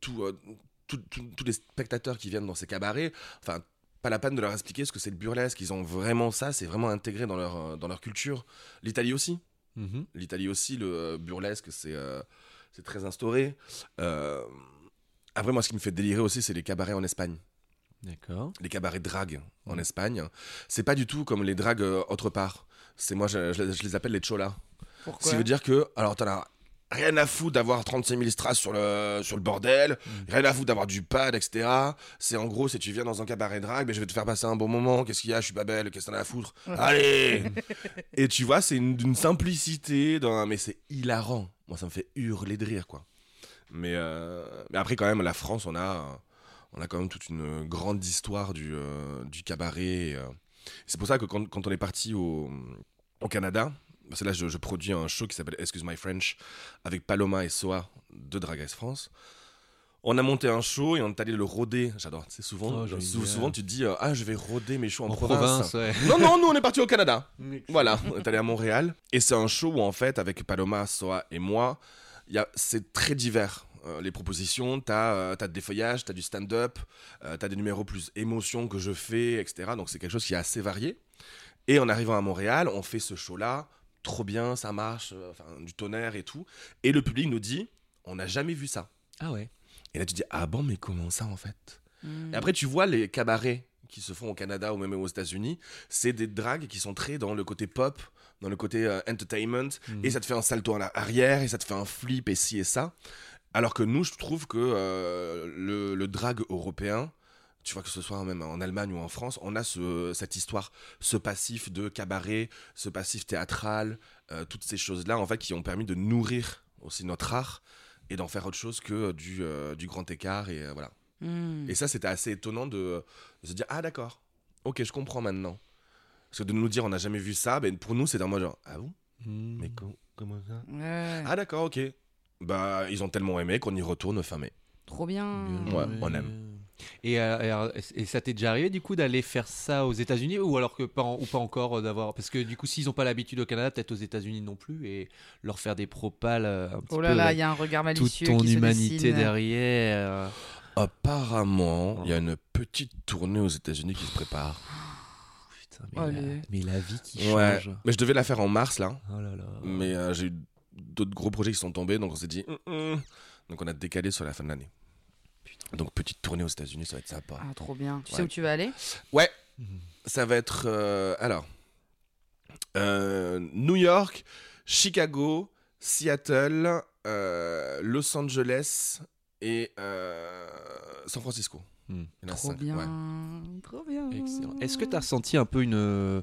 Tous les spectateurs qui viennent dans ces cabarets, enfin, pas la peine de leur expliquer ce que c'est le burlesque. Ils ont vraiment ça, c'est vraiment intégré dans leur, dans leur culture. L'Italie aussi. Mhm. L'Italie aussi, le euh, burlesque, c'est euh, c'est très instauré. Euh, après, moi, ce qui me fait délirer aussi, c'est les cabarets en Espagne D'accord. les cabarets drag en Espagne. C'est pas du tout comme les drags euh, autre part. C'est moi, je, je- je les appelle les cholas. Pourquoi? Ce qui veut dire que, alors t'en as rien à foutre d'avoir 36 000 strass sur le, sur le bordel, rien à foutre d'avoir du pad, etc. C'est en gros, si tu viens dans un cabaret drag, mais je vais te faire passer un bon moment, qu'est-ce qu'il y a, je suis pas belle, qu'est-ce que t'en as à foutre? Allez Et tu vois, c'est une- d'une simplicité, mais c'est hilarant. Moi, ça me fait hurler de rire, quoi. Mais, euh, mais après, quand même, la France, on a, on a quand même toute une grande histoire du, euh, du cabaret. euh. C'est pour ça que quand, quand on est parti au, au Canada, parce que là, je, je produis un show qui s'appelle Excuse My French avec Paloma et Soa de Drag Race France. On a monté un show et on est allé le rôder. J'adore. C'est souvent, Oh, souvent tu te dis euh, ah je vais rôder mes shows en, En province. province, ouais. Non non, nous on est parti au Canada. Voilà, on est allé à Montréal et c'est un show où en fait avec Paloma, Soa et moi, c'est très divers. Euh, les propositions, t'as euh, des feuillages, t'as du stand-up, euh, t'as des numéros plus émotion que je fais, etc. Donc c'est quelque chose qui est assez varié. Et en arrivant à Montréal, on fait ce show-là, trop bien, ça marche, euh, enfin du tonnerre et tout. Et le public nous dit, on n'a jamais vu ça. Ah ouais. Et là tu dis, ah bon, mais comment ça en fait? Hmm. et après, tu vois les cabarets qui se font au Canada ou même aux États-Unis, c'est des drags qui sont très dans le côté pop, dans le côté euh, entertainment, Mhm. et ça te fait un salto en arrière, et ça te fait un flip, et ci et ça. Alors que nous, je trouve que euh, le, le drag européen, tu vois que ce soit même en Allemagne ou en France, on a ce, cette histoire, ce passif de cabaret, ce passif théâtral, euh, toutes ces choses-là, en fait, qui ont permis de nourrir aussi notre art et d'en faire autre chose que du, euh, du grand écart, et euh, voilà. Hmm. Et ça, c'était assez étonnant de, de se dire Ah, d'accord, ok, je comprends maintenant. Parce que de nous dire On n'a jamais vu ça, ben, pour nous, c'est un mode genre Ah bon? Hmm. Mais co- comment ça? Ouais, Ah, d'accord, ok. Bah, ils ont tellement aimé qu'on y retourne fin mai. trop bien. Bien Ouais, on aime. Et, euh, et, et ça t'est déjà arrivé du coup d'aller faire ça aux États-Unis ou alors que pas en- ou pas encore euh, d'avoir parce que du coup s'ils ont pas l'habitude au Canada peut-être aux États-Unis non plus et leur faire des propales euh, un petit Oh là peu là, il y a un regard toute malicieux ton qui se humanité dessine. derrière. Apparemment, il y a une petite tournée aux États-Unis qui se prépare. Putain, mais, Allez. la, mais la vie qui Ouais. change. Mais je devais la faire en mars, là. Oh là là. Mais euh, j'ai eu d'autres gros projets qui sont tombés, donc on s'est dit Hum, hum. Donc on a décalé sur la fin de l'année. Donc petite tournée aux États-Unis, ça va être sympa. Ah, trop bien. Tu Ouais. sais où tu vas aller? Ouais, ça va être. euh, alors. euh, New York, Chicago, Seattle, euh, Los Angeles et euh, San Francisco. Hmm. Trop bien. ouais. Trop bien. Excellent. Est-ce que tu as ressenti un peu une,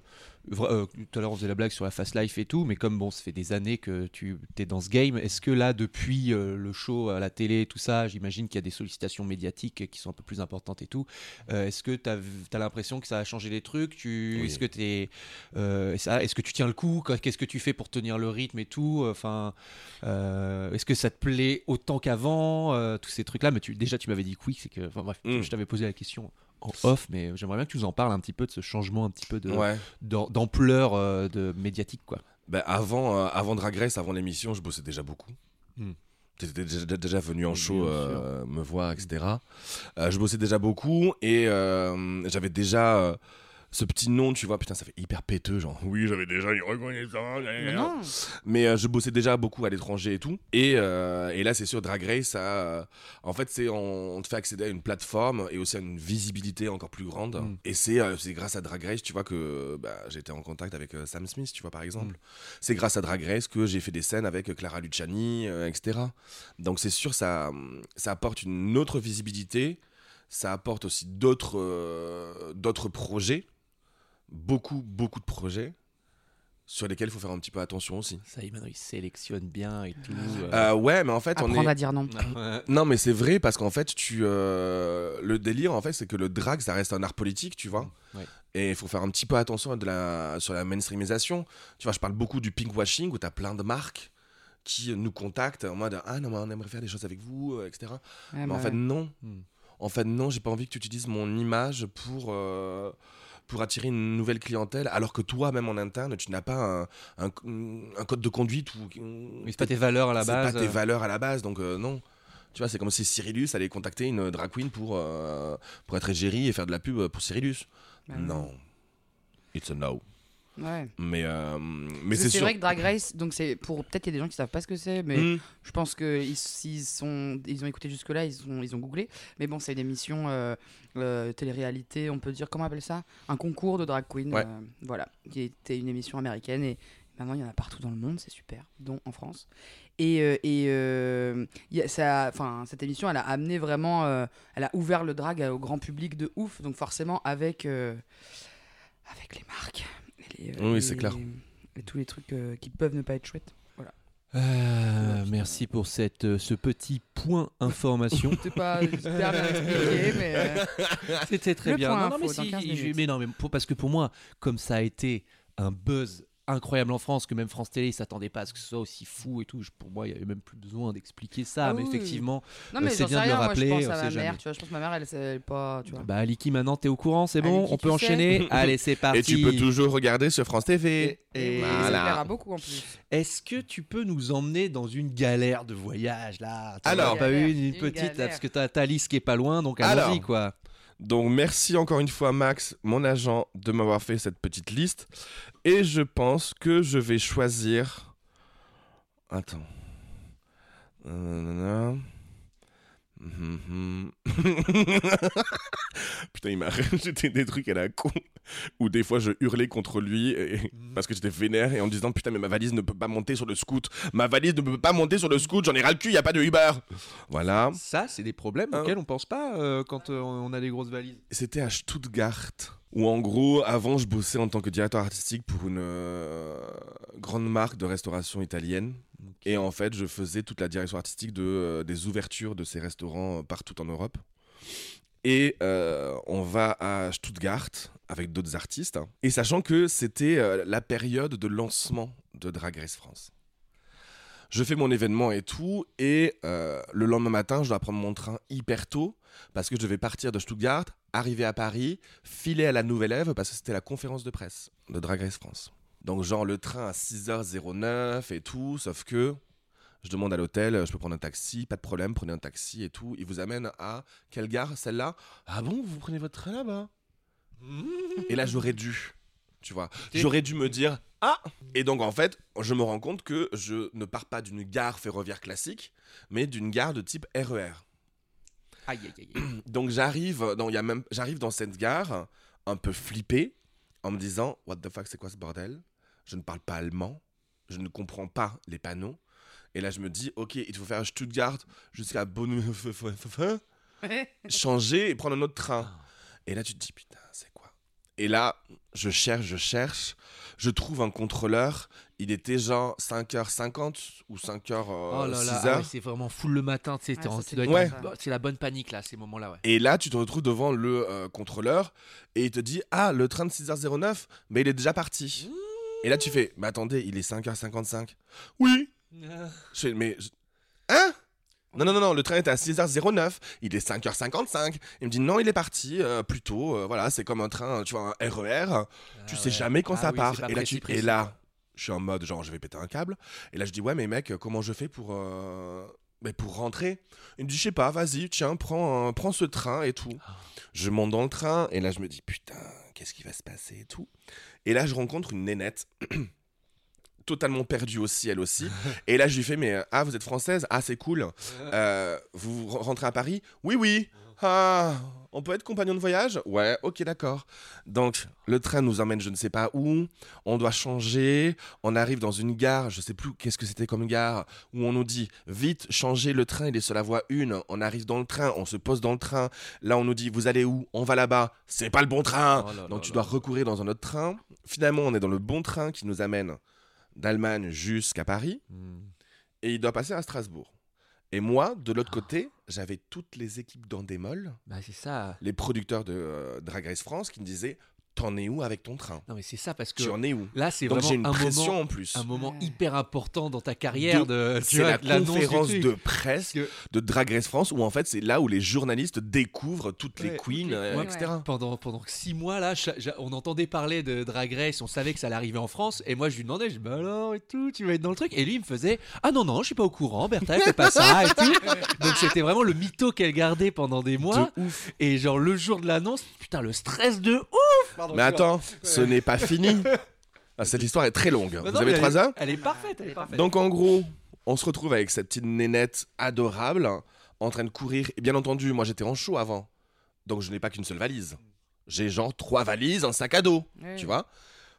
euh, tout à l'heure on faisait la blague sur la fast life et tout, mais comme bon, ça fait des années que tu es dans ce game, est-ce que là, depuis euh, le show à la télé, tout ça, j'imagine qu'il y a des sollicitations médiatiques qui sont un peu plus importantes et tout. Euh, est-ce que tu as, l'impression que ça a changé les trucs tu, Oui. Est-ce que est-ce que tu tiens le coup Qu'est-ce que tu fais pour tenir le rythme et tout Enfin, est-ce que ça te plaît autant qu'avant Tous ces trucs-là, mais tu, déjà tu m'avais dit que oui, c'est que, enfin bref, Mm. je t'avais posé la question en off, mais j'aimerais bien que tu nous en parles un petit peu de ce changement un petit peu de, Ouais. d'ampleur euh, de médiatique quoi. Ben, avant, euh, avant Drag Race, avant l'émission, je bossais déjà beaucoup. Hmm. T'étais déjà, déjà venu en show euh, me voir, etc. Euh, je bossais déjà beaucoup et j'avais déjà ce petit nom, tu vois. Putain, ça fait hyper péteux, genre. Oui, j'avais déjà une reconnaissance. Mais non. Mais euh, je bossais déjà beaucoup à l'étranger et tout. Et, euh, et là, c'est sûr, Drag Race, ça, euh, en fait, c'est on, on te fait accéder à une plateforme et aussi à une visibilité encore plus grande. Mm. Et c'est euh, c'est grâce à Drag Race, tu vois, que bah, été en contact avec euh, Sam Smith, tu vois, par exemple. C'est grâce à Drag Race que j'ai fait des scènes avec Clara Luciani, euh, etc. Donc c'est sûr, ça, ça apporte une autre visibilité. Ça apporte aussi d'autres euh, d'autres projets. Beaucoup, beaucoup de projets sur lesquels il faut faire un petit peu attention aussi. Ça, il il sélectionne bien et tout. Euh, ouais, mais en fait, on Apprendre est. à dire non. Non, mais c'est vrai parce qu'en fait, tu euh, le délire en fait, c'est que le drag, ça reste un art politique, tu vois. Ouais. Et il faut faire un petit peu attention à de la sur la mainstreamisation. Tu vois, je parle beaucoup du pinkwashing où tu as plein de marques qui nous contactent en mode ah non mais on aimerait faire des choses avec vous, euh, etc. Mais en bah fait ouais. non. Hmm. En fait non, j'ai pas envie que tu utilises mon image pour euh, pour attirer une nouvelle clientèle, alors que toi, même en interne, tu n'as pas un, un, un code de conduite ou Mais c'est pas tes valeurs à la c'est base. pas tes valeurs à la base, donc euh, non. Tu vois, c'est comme si Cyrillus allait contacter une drag queen pour, euh, pour être égérie et faire de la pub pour Cyrillus. Bah non. It's a no. Ouais. Mais, euh, mais c'est sûr. vrai que Drag Race, donc c'est pour peut-être il y a des gens qui savent pas ce que c'est, mais Hmm. je pense que ils, s'ils sont, ils ont écouté jusque là, ils ont, ils ont googlé. Mais bon, c'est une émission euh, euh, télé-réalité, on peut dire comment on appelle ça, un concours de drag queen, Ouais. euh, voilà, qui était une émission américaine et maintenant il y en a partout dans le monde, c'est super, dont en France. Et, euh, et il y a- ça, enfin cette émission, elle a amené vraiment, elle a ouvert le drag au grand public de ouf, donc forcément avec avec les marques. Les, Oui, les- c'est clair. Et tous les trucs euh, qui peuvent ne pas être chouettes. Euh, merci pour cette, euh, ce petit point information. C'est pas super bien expliqué, mais. euh, C'était très Le bien. point Non, non, mais, info dans si, 15 je- minutes. mais non, mais pour- parce que pour moi, comme ça a été un buzz incroyable en France, que même France Télé s'attendait pas à ce que ce soit aussi fou et tout. je- pour moi, il y avait même plus besoin d'expliquer ça. Ah mais oui, effectivement, Euh, c'est bien de le rien. Moi, rappeler, je on pense à ma jamais. mère, tu vois. Je pense que ma mère, elle sait pas, tu vois. bah Aliki, maintenant t'es au courant, c'est bon, Aliki, on peut enchaîner. Allez, c'est parti. Et tu peux toujours regarder sur France TV. Et- Et Voilà. ça plaira beaucoup en plus. Est-ce que tu peux nous emmener dans une galère de voyage là? Alors. pas Galère, une, une une petite là, parce que t'as ta liste qui est pas loin, donc Alors. allons-y quoi. Donc merci encore une fois Max, mon agent, de m'avoir fait cette petite liste. Et je pense que je vais choisir... Attends. Nanana. Mhm. Putain, il m'a rajouté des trucs à la con. Où des fois je hurlais contre lui et- parce que j'étais vénère et en me disant Putain, mais ma valise ne peut pas monter sur le scoot. Ma valise ne peut pas monter sur le scoot, j'en ai ras le cul, y a pas de Uber. Voilà. Ça, c'est des problèmes Hein. auxquels on pense pas euh, quand euh, on a des grosses valises. C'était à Stuttgart, où en gros, avant, je bossais en tant que directeur artistique pour une euh, grande marque de restauration italienne. Et en fait, je faisais toute la direction artistique de, euh, des ouvertures de ces restaurants euh, partout en Europe. Et euh, on va à Stuttgart avec d'autres artistes. hein. Et sachant que c'était euh, la période de lancement de Drag Race France. Je fais mon événement et tout, et le lendemain matin, je dois prendre mon train hyper tôt parce que je devais partir de Stuttgart, arriver à Paris, filer à la Nouvelle Ève parce que c'était la conférence de presse de Drag Race France. Donc genre le train à 6h09 et tout, sauf que je demande à l'hôtel, je peux prendre un taxi, pas de problème, prenez un taxi et tout. Il vous amène à quelle gare Celle-là? Ah bon, vous prenez votre train là-bas? Et là j'aurais dû, tu vois, j'aurais dû me dire ah Et donc en fait, je me rends compte que je ne pars pas d'une gare ferroviaire classique, mais d'une gare de type E RER. Aïe, aïe, aïe. Donc j'arrive dans, il y a même, j'arrive dans cette gare un peu flippé en me disant What the fuck, c'est quoi ce bordel? Je ne parle pas allemand, je ne comprends pas les panneaux. Et là, je me dis Ok, il faut faire Stuttgart jusqu'à Bonn, changer et prendre un autre train. Et là, tu te dis Putain, Et là, je cherche, je cherche. Je trouve un contrôleur. Il était genre 5h50 ou 5h, Oh là là, 6h. ah ouais, c'est vraiment full le matin, tu sais, Ouais, t'es en- ça, tu c'est dois être Ouais. en- c'est la bonne panique là, ces moments-là, ouais. Et là, tu te retrouves devant le euh, contrôleur et il te dit Ah, le train de 6h09, mais il est déjà parti. Et là, tu fais Mais attendez, il est 5h55. Oui. Je fais Mais. je- Hein? Non, non, non, non, le train était à 6h09, il est 5h55. Il me dit non, il est parti euh, plus tôt. euh, voilà, c'est comme un train, tu vois, un RER. tu sais jamais quand Ah ça oui, part. pas Et là, précis, tu... précis, et là, je suis en mode genre, je vais péter un câble. Et là, je dis ouais, mais mec, comment je fais pour, euh, mais pour rentrer? Il me dit je sais pas, vas-y, tiens, prends, un- prends ce train et tout. Ah. Je monte dans le train et là, je me dis putain, qu'est-ce qui va se passer et tout. Et là, je rencontre une nénette. totalement perdue aussi, elle aussi. Et là, je lui fais, mais euh, ah, vous êtes française? Ah, c'est cool. Euh, vous re- rentrez à Paris? Oui, oui. Ah, on peut être compagnon de voyage? Ouais, ok, d'accord. Donc, le train nous emmène je ne sais pas où. On doit changer. On arrive dans une gare, je sais plus qu'est-ce que c'était comme gare, où on nous dit vite, changez le train, il est sur la voie 1. On arrive dans le train, on se pose dans le train. Là, on nous dit, vous allez où? On va là-bas. C'est pas le bon train. Oh là là Donc, tu là dois recourir dans un autre train. Finalement, on est dans le bon train qui nous amène d'Allemagne jusqu'à Paris Hmm. et il doit passer à Strasbourg. Et moi, de l'autre côté, j'avais toutes les équipes d'Endemol, Bah ça. les producteurs de euh, Drag Race France, qui me disaient T'en es où avec ton train Non mais c'est ça parce que Tu en es où là c'est vraiment une un pression moment, en plus. un moment Ouais. hyper important dans ta carrière de, tu C'est la de conférence de presse que- de Drag Race France où en fait c'est là où les journalistes découvrent toutes les queens, euh, etc. pendant, pendant six mois là, on entendait parler de Drag Race, on savait que ça allait arriver en France, et moi je lui demandais, je dis bah alors et tout, tu vas être dans le truc, et lui il me faisait ah non non, je suis pas au courant, Bertha fait pas ça et tout, donc c'était vraiment le mytho qu'elle gardait pendant des mois, De ouf. et genre le jour de l'annonce, putain le stress de ouf. Pardon, Mais attends, ce n'est pas fini. Ah, Cette histoire est très longue. Bah Vous non, avez trois heures Elle est parfaite, elle est parfaite. Donc en gros, on se retrouve avec cette petite nénette adorable en train de courir. Et bien entendu, moi j'étais en show avant. Donc je n'ai pas qu'une seule valise. J'ai genre trois valises, un sac à dos, tu vois.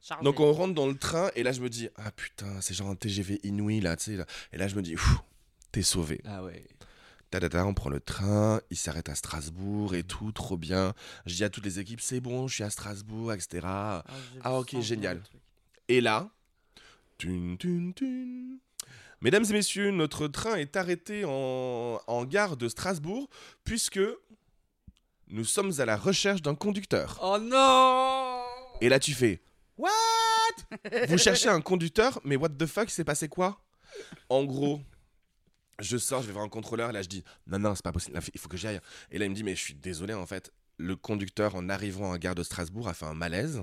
Chargé. Donc on rentre dans le train et là je me dis ah putain, c'est genre un TGV inouï là, tu sais là. Et là je me dis t'es sauvé. Ah ouais. Tadada, on prend le train, il s'arrête à Strasbourg et tout, trop bien. Je dis à toutes les équipes, c'est bon, je suis à Strasbourg, etc. Ah, Ah, ok, génial. Et là, tun, tun, tun. Mesdames et messieurs, notre train est arrêté en, en gare de Strasbourg puisque nous sommes à la recherche d'un conducteur. Oh non Et là, tu fais What? Vous cherchez un conducteur, mais what the fuck, c'est passé quoi? En gros, je sors, je vais voir un contrôleur, et là je dis Non, non, c'est pas possible, là, il faut que j'y aille. Et là, il me dit Mais je suis désolé, en fait, le conducteur, en arrivant à gare de Strasbourg, a fait un malaise.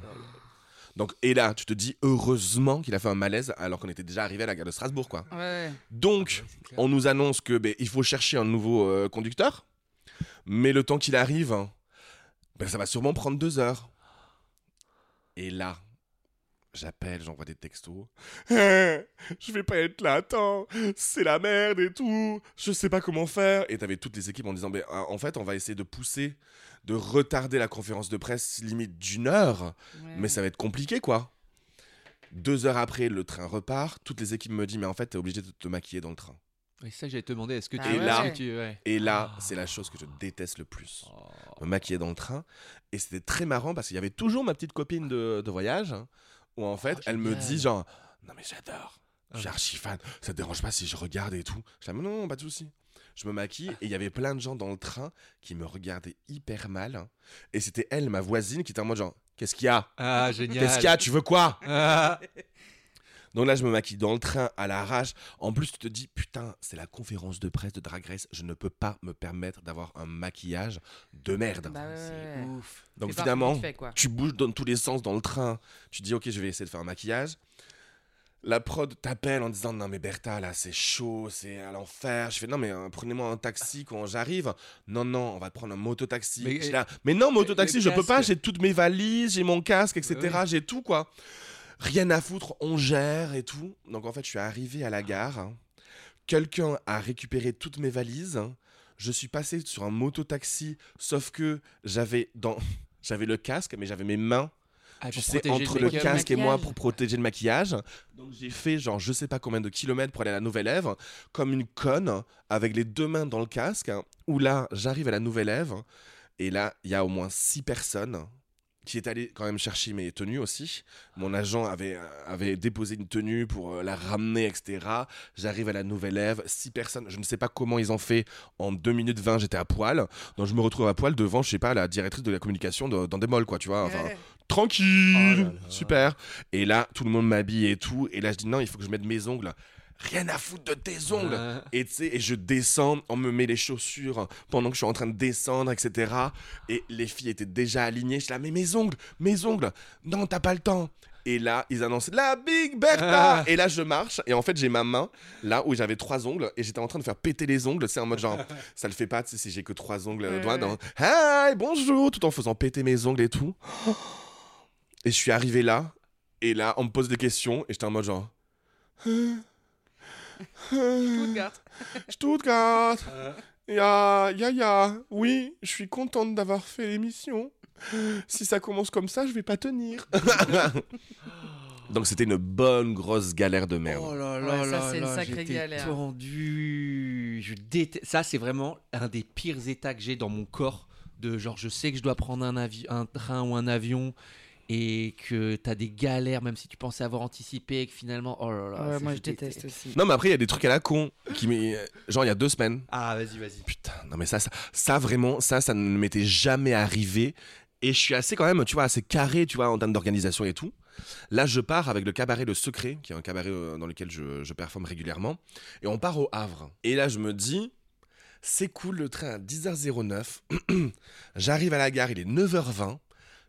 Donc, et là, tu te dis heureusement qu'il a fait un malaise alors qu'on était déjà arrivé à la gare de Strasbourg, quoi. Ouais, ouais. Donc, on nous annonce que ben, il faut chercher un nouveau euh, conducteur, mais le temps qu'il arrive, hein, ben, ça va sûrement prendre deux heures. Et là, j'appelle, j'envoie des textos. Eh, je vais pas être là, attends, c'est la merde et tout, je sais pas comment faire. Et t'avais toutes les équipes en disant, ben, euh, en fait, on va essayer de pousser, de retarder la conférence de presse limite d'une heure, Ouais. mais ça va être compliqué, quoi. Deux heures après, le train repart. Toutes les équipes me disent, mais en fait, t'es obligé de te maquiller dans le train. Oui, ça, j'allais te demander, est-ce que Ah tu est-ce ouais. que tu- ouais. Et là, Ah. c'est la chose que je déteste le plus. Oh. Me maquiller dans le train. Et c'était très marrant parce qu'il y avait toujours ma petite copine de, de voyage hein, où en fait, Oh, elle me dit genre, non mais j'adore, je suis Ah. archi fan, ça te dérange pas si je regarde et tout? Je dis, non, non, pas de souci. Je me maquille et il y avait plein de gens dans le train qui me regardaient hyper mal. hein. Et c'était elle, ma voisine, qui était en mode genre, qu'est-ce qu'il y a? Ah, génial. Qu'est-ce qu'il y a? Tu veux quoi? Ah. Donc là, je me maquille dans le train à l'arrache. En plus, tu te dis, putain, c'est la conférence de presse de Drag Race. Je ne peux pas me permettre d'avoir un maquillage de merde. Bah ouais, C'est ouais, ouais. ouf. Donc finalement, tu bouges dans tous les sens dans le train. Tu dis, ok, je vais essayer de faire un maquillage. La prod t'appelle en disant, non mais Bertha, là, c'est chaud, c'est à l'enfer. Je fais, non mais euh, prenez-moi un taxi quand j'arrive. Non, non, on va prendre un mototaxi. Mais- Je suis là, mais non, mototaxi, le je peux pas, casque. j'ai toutes mes valises, j'ai mon casque, etc. Ouais. J'ai tout, quoi. Rien à foutre, on gère et tout. Donc en fait, je suis arrivé à la gare. Quelqu'un a récupéré toutes mes valises. Je suis passé sur un mototaxi, sauf que j'avais dans j'avais le casque, mais j'avais mes mains, Ah, tu sais, entre le make-up. casque et moi pour protéger le maquillage. Donc j'ai fait genre je sais pas combien de kilomètres pour aller à la Nouvelle Ève, comme une conne, avec les deux mains dans le casque. hein, Où là, j'arrive à la Nouvelle Ève, et là, il y a au moins six personnes qui est allé quand même chercher mes tenues aussi. Mon agent avait, avait déposé une tenue pour euh, la ramener, etc. J'arrive à la nouvelle Ève, six personnes, je ne sais pas comment ils ont fait. En 2 minutes 20, j'étais à poil. Donc je me retrouve à poil devant, je sais pas, la directrice de la communication de- dans des malls, quoi, tu vois. Enfin, Ouais. tranquille, Oh là là. super. Et là, tout le monde m'habille et tout. Et là, je dis non, il faut que je mette mes ongles. Rien à foutre de tes ongles. Et tu sais, et je descends, on me met les chaussures pendant que je suis en train de descendre, etc. Et les filles étaient déjà alignées. Je suis là, mais mes ongles, mes ongles. Non, t'as pas le temps. Et là, ils annoncent la Big Bertha. Ah. Et là, je marche. Et en fait, j'ai ma main là où j'avais trois ongles. Et j'étais en train de faire péter les ongles. C'est en mode genre, ça le fait pas, tu sais, si j'ai que trois ongles Ouais, doigts. ouais. Dans... Hi, bonjour. Tout en faisant péter mes ongles et tout. Et je suis arrivé là. Et là, on me pose des questions. Et j'étais en mode genre. Stuttgart. Stuttgart. Ya, ya, ya. Oui, je suis contente d'avoir fait l'émission. Si ça commence comme ça, je vais pas tenir. Donc c'était une bonne grosse galère de merde. Oh là Ouais, là ça, là c'est une sacrée galère. tendu. Je déteste. Ça, c'est vraiment un des pires états que j'ai dans mon corps. De genre, je sais que je dois prendre un, avi- un train ou un avion et que t'as des galères, même si tu pensais avoir anticipé et que finalement, oh là là. Ouais, moi, je déteste aussi. Non, mais après, il y a des trucs à la con. Qui m'est- Genre, il y a deux semaines. Ah, vas-y, vas-y. Putain, non, mais ça, ça, ça, vraiment, ça, ça ne m'était jamais arrivé. Et je suis assez, quand même, tu vois, assez carré, tu vois, en termes d'organisation et tout. Là, je pars avec le cabaret Le Secret, qui est un cabaret euh, dans lequel je, je performe régulièrement. Et on part au Havre. Et là, je me dis, c'est cool, le train à 10h09. J'arrive à la gare, il est 9h20.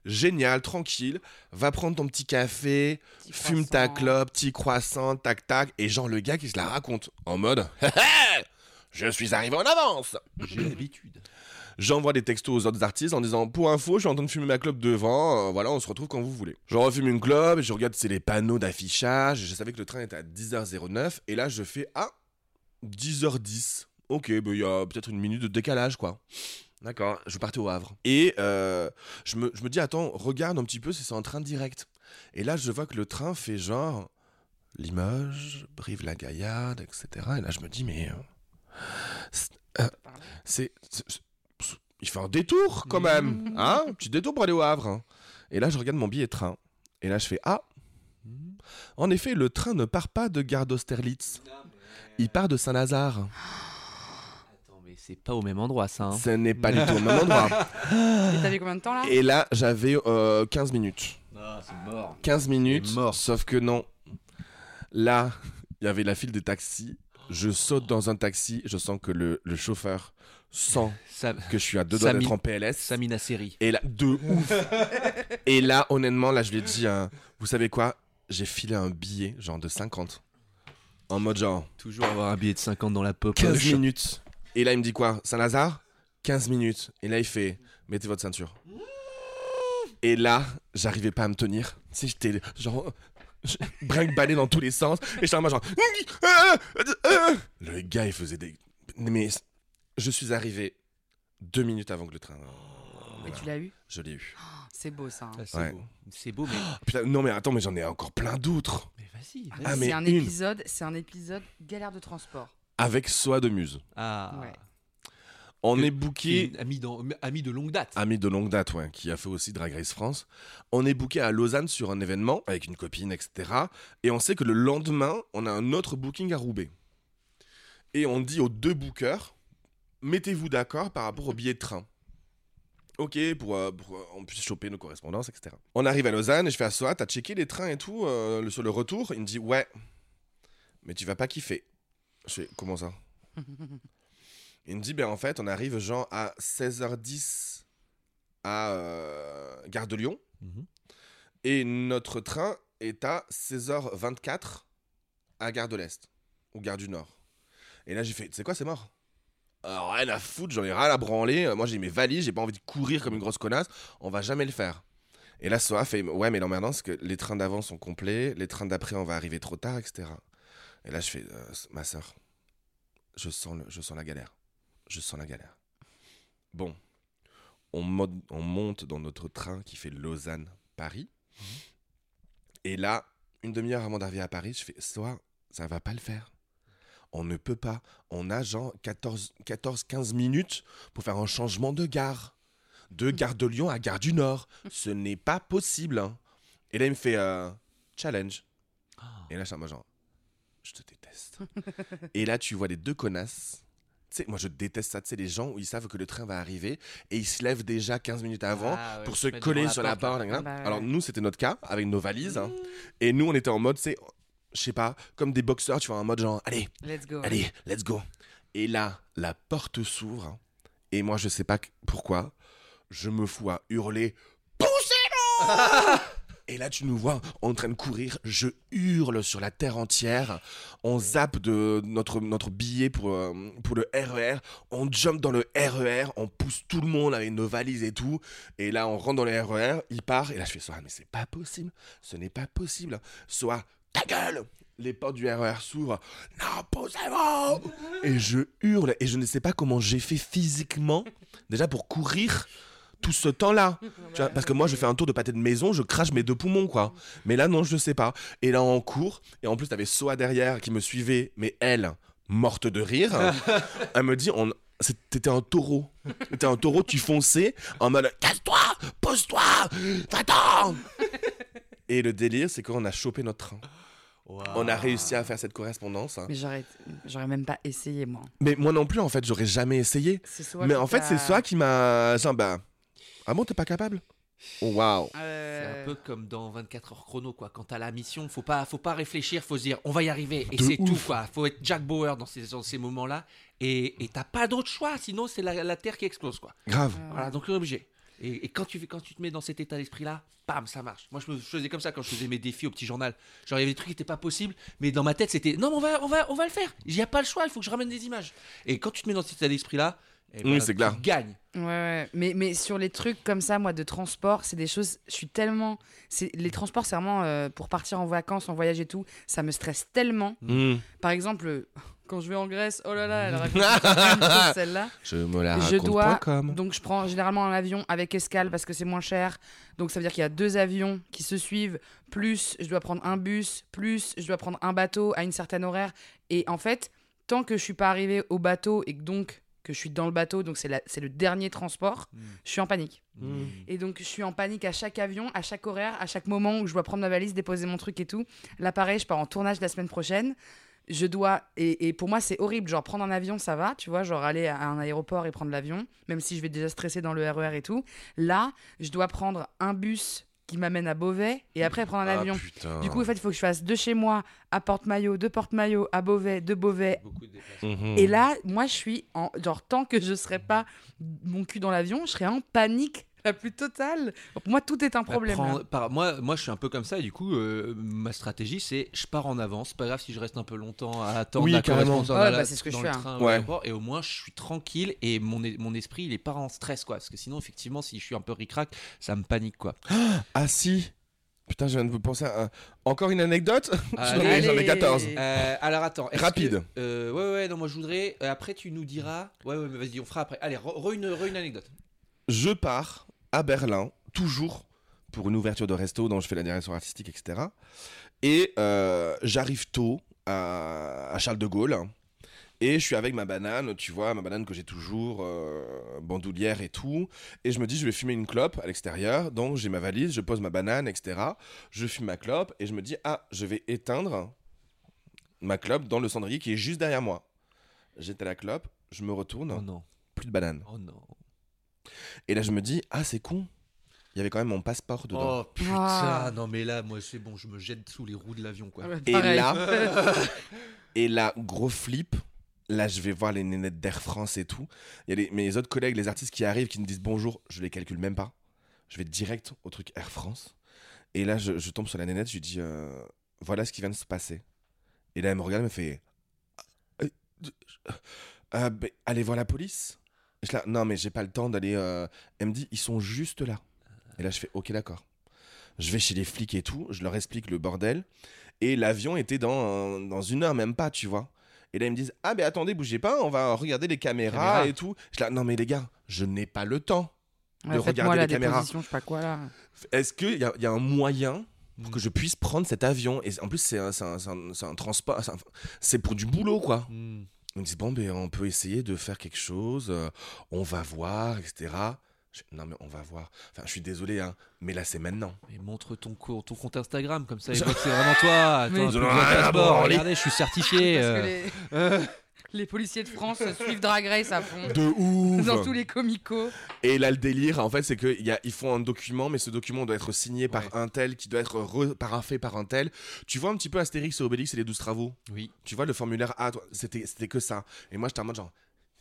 Génial, tranquille. Va prendre ton petit café, Petit fume ta clope, petit croissant, tac tac. Et genre, le gars qui se la raconte en mode Je suis arrivé en avance J'ai l'habitude. J'envoie des textos aux autres artistes en disant Pour info, je suis en train de fumer ma clope devant, euh, voilà, on se retrouve quand vous voulez. Je refume une clope, je regarde c'est les panneaux d'affichage, je savais que le train était à 10h09, et là je fais Ah, 10h10. Ok, bah, il y a peut-être une minute de décalage, quoi. D'accord, je partais au Havre. Et euh, je, me, je me dis Attends, regarde un petit peu si c'est en train direct. Et là je vois que le train fait genre Limoges, Brive-la-Gaillarde, etc. Et là je me dis Mais. euh, c'est- euh, c'est. Il fait un détour quand même. Hein Un petit détour pour aller au Havre. hein. Et là, je regarde mon billet de train. Et là, je fais Ah En effet, le train ne part pas de gare d'Austerlitz. Il part de Saint-Lazare. C'est pas au même endroit, ça. hein. Ce n'est pas du tout au même endroit. Et t'avais combien de temps là? Et là, j'avais euh, 15 minutes. Ah, c'est mort. 15 minutes. Mort. Sauf que non. Là, il y avait la file des taxis. Je saute dans un taxi. Je sens que le, le chauffeur sent Ça, que je suis à deux doigts d'être en PLS. Samina série. Et là, de ouf. Et là, honnêtement, là, je lui ai dit, hein, vous savez quoi? J'ai filé un billet, genre de 50. En mode genre, Toujours avoir un billet de 50 dans la pop. 15 minutes. Et là, il me dit quoi? Saint-Lazare? 15 minutes. Et là, il fait, mettez votre ceinture. Et là, j'arrivais pas à me tenir. Tu sais, j'étais genre. brinque-ballé dans tous les sens. Et j'étais en mode genre. Le gars, il faisait des. Mais je suis arrivé deux minutes avant que le train. Et tu l'as eu? Je l'ai eu. C'est beau ça. hein. Ah, c'est Ouais. beau. C'est beau, mais. Putain, non mais attends, mais j'en ai encore plein d'autres. mais vas-y. Ah, mais c'est un une. épisode, c'est un épisode galère de transport. Avec Soa de Muse. Ah. Ouais. On Que- est booké. ami, dans- ami de longue date. Ami de longue date, ouais, qui a fait aussi Drag Race France. On est booké à Lausanne sur un événement avec une copine, etc. Et on sait que le lendemain, on a un autre booking à Roubaix. Et on dit aux deux bookers, mettez-vous d'accord par rapport au billet de train. Ok, pour, euh, pour euh, on puisse choper nos correspondances, etc. On arrive à Lausanne et je fais à Soa, t'as checké les trains et tout euh, le- sur le retour? Il me dit, ouais, mais tu vas pas kiffer. Je fais, comment ça? Il me dit, ben en fait, on arrive genre à 16h10 à euh, Gare de Lyon. Mhm. Et notre train est à 16h24 à Gare de l'Est. Ou Gare du Nord. Et là, j'ai fait, tu sais quoi, c'est mort? Alors, rien à foutre, j'en ai rien à branler. Moi, j'ai mes valises, j'ai pas envie de courir comme une grosse connasse. On va jamais le faire. Et là, Soa fait, ouais, mais l'emmerdant, c'est que les trains d'avant sont complets, les trains d'après, on va arriver trop tard, etc. Et là, je fais, euh, ma soeur, je sens, le- je sens la galère. Je sens la galère. Bon, on, mode- on monte dans notre train qui fait Lausanne-Paris. Et là, une demi-heure avant d'arriver à Paris, je fais Soa, ça va pas le faire. On ne peut pas. On a genre 14 14-15 minutes pour faire un changement de gare. de Gare de Lyon à Gare du Nord. Ce n'est pas possible. hein. Et là, il me fait euh, challenge. Et là, je suis genre, je te déteste. et là, tu vois les deux connasses. Moi, je déteste ça. Tu sais, les gens où ils savent que le train va arriver et ils se lèvent déjà 15 minutes avant Ah, pour se coller sur la porte. Bah ouais. Alors, nous, c'était notre cas avec nos valises. hein. Et nous, on était en mode, c'est, je sais pas, comme des boxeurs, tu vois, en mode genre, allez, Let's go. allez, let's go. Et là, la porte s'ouvre. hein. Et moi, je sais pas pourquoi, je me fous à hurler Poussez-nous Et là, tu nous vois en train de courir. Je hurle sur la terre entière. On zappe de notre, notre billet pour, euh, pour le RER. On jump dans le RER. On pousse tout le monde avec nos valises et tout. Et là, on rentre dans le RER. Il part. Et là, je fais Soa, mais c'est pas possible. Ce n'est pas possible. Soa, ta gueule Les portes du RER s'ouvrent. Non, posez-vous Et je hurle. Et je ne sais pas comment j'ai fait physiquement. Déjà pour courir tout ce temps-là. Vois, parce que moi, je fais un tour de pâté de maison, je crache mes deux poumons, quoi. Mais là, non, je sais pas. Et là, on court. Et en plus, t'avais Soa derrière qui me suivait, mais elle, morte de rire. elle me dit, on... T'étais un taureau. T'étais un taureau, tu fonçais en mode Casse-toi Pose-toi Va-t'en Et le délire, c'est qu'on a chopé notre train. On a réussi à faire cette correspondance. Mais j'aurais, même pas essayé, moi. Mais moi non plus, en fait, j'aurais jamais essayé. Mais en fait, c'est Soa qui m'a. Genre, bah. Ah bon, t'es pas capable? Oh, Waouh C'est Euh, un peu comme dans 24 heures chrono, quoi. Quand t'as la mission, faut pas, faut pas réfléchir, faut se dire, on va y arriver. Et c'est tout, quoi. Faut être Jack Bauer dans ces, dans ces moments-là. Et et t'as pas d'autre choix, sinon c'est la, la terre qui explose, quoi. Grave. Voilà, donc t'es obligé. Et, et quand, tu, fais- quand tu te mets dans cet état d'esprit-là, bam, ça marche. Moi, je, me, faisais comme ça quand je faisais mes défis au petit journal. Genre, il y avait des trucs qui n'étaient pas possibles, mais dans ma tête, c'était non, mais on va, on, va, on va le faire. Il n'y a pas le choix, il faut que je ramène des images. Et quand tu te mets dans cet état d'esprit-là, eh Oui, ben, c'est clair. gagnes. Ouais, ouais. Mais, mais sur les trucs comme ça, moi, de transport, c'est des choses. Je suis tellement. Les transports, c'est vraiment euh, pour partir en vacances, en voyage et tout. Ça me stresse tellement. Hmm. Par exemple, euh, quand je vais en Grèce, oh là là, elle raconte celle-là. Je me la Je raconte dois- pas comme. Donc, je prends généralement un avion avec escale parce que c'est moins cher. Donc, ça veut dire qu'il y a deux avions qui se suivent. Plus, je dois prendre un bus. Plus, je dois prendre un bateau à une certaine horaire. Et en fait, tant que je suis pas arrivé au bateau et que donc que je suis dans le bateau, donc c'est le dernier transport, je suis en panique. Hmm. Et donc, je suis en panique à chaque avion, à chaque horaire, à chaque moment où je dois prendre ma valise, déposer mon truc et tout. Là, pareil, je pars en tournage la semaine prochaine. Je dois. Et, et pour moi, c'est horrible. Genre, prendre un avion, ça va, tu vois, genre aller à un aéroport et prendre l'avion, même si je vais déjà stresser dans le RER et tout. Là, je dois prendre un bus qui m'amène à Beauvais et après prendre un Ah, avion. putain. Du coup, en fait, il faut que je fasse de chez moi à Porte-Maillot, de Porte-Maillot à Beauvais, de Beauvais. De. Mhm. Et là, moi, je suis en. Genre, tant que je serais pas mon cul dans l'avion, je serais en panique la plus totale. Pour moi, tout est un Bah, problème. par- moi, moi, je suis un peu comme ça, et du coup, euh, ma stratégie, c'est je pars en avance. Pas grave si je reste un peu longtemps à attendre Oui, carrément. bah, c'est ce que je fais, hein. train Ouais. et au moins, je suis tranquille et mon, mon esprit, il est pas en stress, quoi. Parce que sinon, effectivement, si je suis un peu ricrac, ça me panique, quoi. Ah si Putain, je viens de vous penser à un- encore une anecdote? J'en ai- Allez. J'en ai 14. Euh, alors attends. Rapide. que- euh, ouais, ouais, non, moi je voudrais. après, tu nous diras. Ouais, ouais, mais vas-y, on fera après. Allez, re, re- une, re- une anecdote. Je pars à Berlin, toujours pour une ouverture de resto dont je fais la direction artistique, etc. Et euh, j'arrive tôt à, à Charles de Gaulle. Et je suis avec ma banane, tu vois, ma banane que j'ai toujours, euh, bandoulière et tout. Et je me dis, je vais fumer une clope à l'extérieur. Donc j'ai ma valise, je pose ma banane, etc. Je fume ma clope et je me dis, ah, je vais éteindre ma clope dans le cendrier qui est juste derrière moi. J'éteins la clope, je me retourne, Oh non. plus de banane. Oh non. Et là, je me dis, ah, c'est con. Il y avait quand même mon passeport dedans. Oh putain. Ah. Non, mais là, moi, c'est bon, je me jette sous les roues de l'avion, quoi. Ouais, Et pareil. là, et là, gros flip. Là, je vais voir les nénettes d'Air France et tout. Il y a les- mes autres collègues, les artistes qui arrivent, qui me disent bonjour. Je les calcule même pas. Je vais direct au truc Air France. Et là, je, je tombe sur la nénette. Je lui dis euh, voilà ce qui vient de se passer. Et là, elle me regarde, elle me fait Ah, euh, euh, allez voir la police. Je non, mais j'ai pas le temps d'aller. euh. Elle me dit ils sont juste là. Et là, je fais ok, d'accord. Je vais chez les flics et tout. Je leur explique le bordel. Et l'avion était dans, dans une heure, même pas, tu vois. Et là, ils me disent Ah, ben attendez, bougez pas, on va regarder les caméras Caméra. et tout. Je là, non, mais les gars, je n'ai pas le temps. Ouais, de Faites-moi regarder la les caméras. déposition, je sais pas quoi là. Est-ce qu'il y a, y a un moyen pour Mm. que je puisse prendre cet avion? Et en plus, c'est un, c'est un- c'est un- c'est un transport, c'est un- c'est pour du boulot, quoi. Hmm. Ils me disent Bon, ben on peut essayer de faire quelque chose, euh, on va voir, etc. Je- non, mais on va voir. Enfin, je suis désolé, hein, mais là, c'est maintenant. Mais montre ton, co- ton compte Instagram, comme ça, ils voient que c'est vraiment toi. Attends, Mais- un peu regardez, je suis certifié. Parce euh. que les, Euh, les policiers de France suivent Drag Race à fond. De ouf Dans tous les comicos. Et là, le délire, en fait, c'est qu'ils font un document, mais ce document doit être signé par un tel, qui doit être re- paraphé par un tel. Tu vois un petit peu Astérix et Obélix et les 12 travaux? Oui. Tu vois le formulaire A, c'était que ça. Et moi, j'étais en mode genre,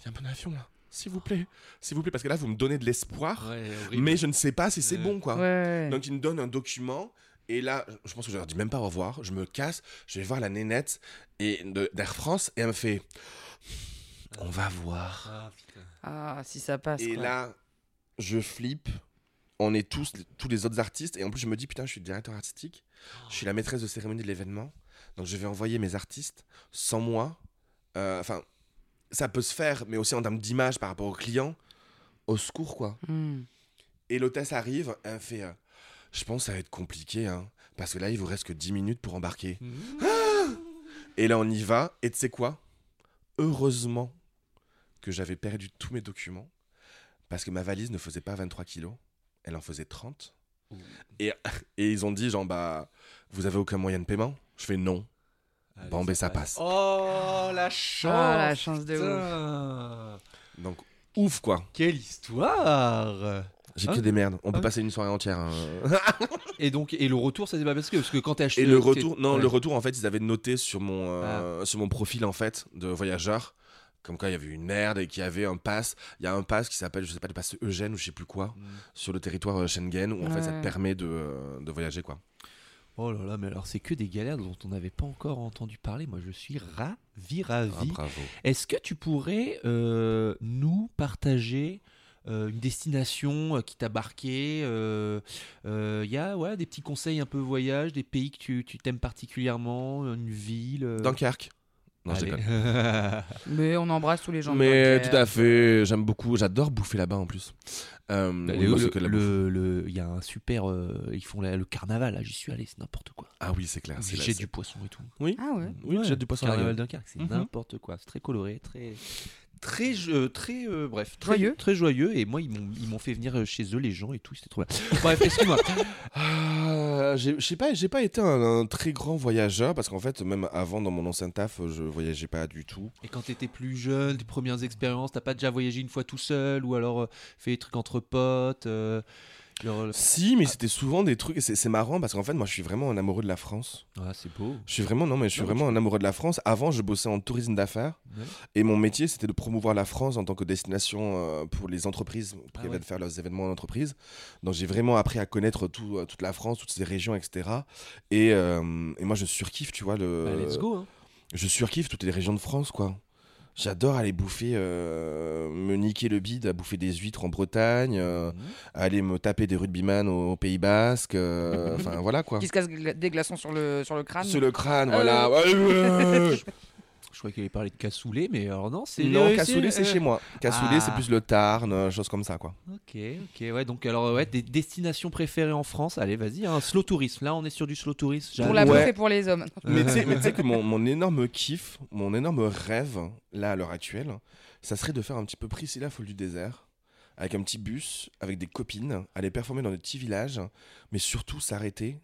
viens mon avion là, s'il vous plaît, s'il vous plaît, parce que là, vous me donnez de l'espoir, Ouais, mais je ne sais pas si c'est Euh, bon, quoi. Ouais. Donc, ils me donnent un document. Et là, je pense que je leur dis même pas au revoir. Je me casse, je vais voir la nénette et de- d'Air France et elle me fait On va voir. Ah, putain. Ah, si ça passe. Et quoi. là, je flippe. On est tous, tous les autres artistes. Et en plus, je me dis, putain, je suis directeur artistique. Je suis la maîtresse de cérémonie de l'événement. Donc, je vais envoyer mes artistes sans moi. Euh, Enfin, ça peut se faire, mais aussi en termes d'image par rapport aux clients. Au secours, quoi. Hmm. Et l'hôtesse arrive, elle me fait euh, Je pense que ça va être compliqué, hein, parce que là, il vous reste que 10 minutes pour embarquer. Et là, on y va. Et tu sais quoi? Heureusement que j'avais perdu tous mes documents, parce que ma valise ne faisait pas 23 kilos, elle en faisait 30. Et, et ils ont dit genre, bah, vous avez aucun moyen de paiement? Je fais non. Allez, Bon, ben ça passe. Oh, la chance. Ah, la chance de ouf. Donc, ouf, quoi. Quelle histoire J'ai Hein que des merdes. On peut Hein passer une soirée entière. hein. Et donc, et le retour, ça s'est pas parce que, parce que quand t'as acheté. Et le retour, non, ouais. le retour, en fait, ils avaient noté sur mon, euh, sur mon profil, en fait, de voyageur, comme quoi il y avait une merde et qu'il y avait un pass. Il y a un pass qui s'appelle, je sais pas, le pass Eugène ou je sais plus quoi, Mm. sur le territoire euh, Schengen, où en fait ça te permet de, euh, de voyager, quoi. Oh là là, mais alors c'est que des galères dont on n'avait pas encore entendu parler. Moi, je suis ravi, ravi. Ah, bravo. Est-ce que tu pourrais euh, nous partager euh, une destination euh, qui t'a marqué euh, euh, Il y a ouais, des petits conseils un peu voyage, des pays que tu tu t'aimes particulièrement, une ville euh, Dunkerque. Non, je. Mais on embrasse tous les gens. Mais tout à fait, j'aime beaucoup, j'adore bouffer là-bas en plus. Euh, Bah, oui, le- Il y a un super. euh, ils font la- le carnaval, là, j'y suis allé, c'est n'importe quoi. Ah oui, c'est clair. c'est- du poisson et tout. Oui, Ah ouais. oui, Ouais, jette du poisson Carnaval. Dunkerque, c'est Mhm. n'importe quoi. C'est très coloré, très. Très, jo- très euh, bref, très Joyeux. très joyeux. Et moi, ils m'ont ils m'ont fait venir euh, chez eux, les gens et tout, c'était trop bien. Bref, excuse-moi. Ah, j'ai- je sais pas, j'ai pas été un, un très grand voyageur parce qu'en fait, même avant dans mon ancien taf, je voyageais pas du tout. Et quand t'étais plus jeune, tes premières expériences, t'as pas déjà voyagé une fois tout seul ou alors euh, fait des trucs entre potes Si, mais c'était souvent des trucs. C'est marrant parce qu'en fait, moi, je suis vraiment un amoureux de la France. Ah, c'est beau. Je suis vraiment, non, mais je suis Non, vraiment un amoureux de la France. Avant, je bossais en tourisme d'affaires Ouais. et mon métier, c'était de promouvoir la France en tant que destination euh, pour les entreprises pour Ah ouais. viennent faire leurs événements en entreprise. Donc, j'ai vraiment appris à connaître tout, euh, toute la France, toutes ces régions, etc. Et, euh, et moi, je surkiffe, tu vois, le. Bah, let's go. Hein. Je surkiffe toutes les régions de France, quoi. J'adore aller bouffer, euh, me niquer le bide, à bouffer des huîtres en Bretagne, euh, aller me taper des rugbyman au, au Pays Basque, euh, enfin voilà quoi. Qui se casse des glaçons sur le, sur le crâne. Sur le crâne, Euh. voilà. Ouais, ouais, ouais. Je crois qu'il allait parler de cassoulet, mais alors non, c'est. non, euh, cassoulet, c'est euh, chez moi. Cassoulet, Ah. c'est plus le Tarn, euh, choses comme ça, quoi. Ok, ok, ouais. Donc alors ouais, des destinations préférées en France. Allez, vas-y, un slow tourisme. Là, on est sur du slow tourisme. Pour la Ouais. bouffe et pour les hommes. Mais tu sais- mais tu sais que mon, mon énorme kiff, mon énorme rêve, là, à l'heure actuelle, ça serait de faire un petit peu Priscilla Folle du désert, avec un petit bus, avec des copines, aller performer dans des petits villages, mais surtout s'arrêter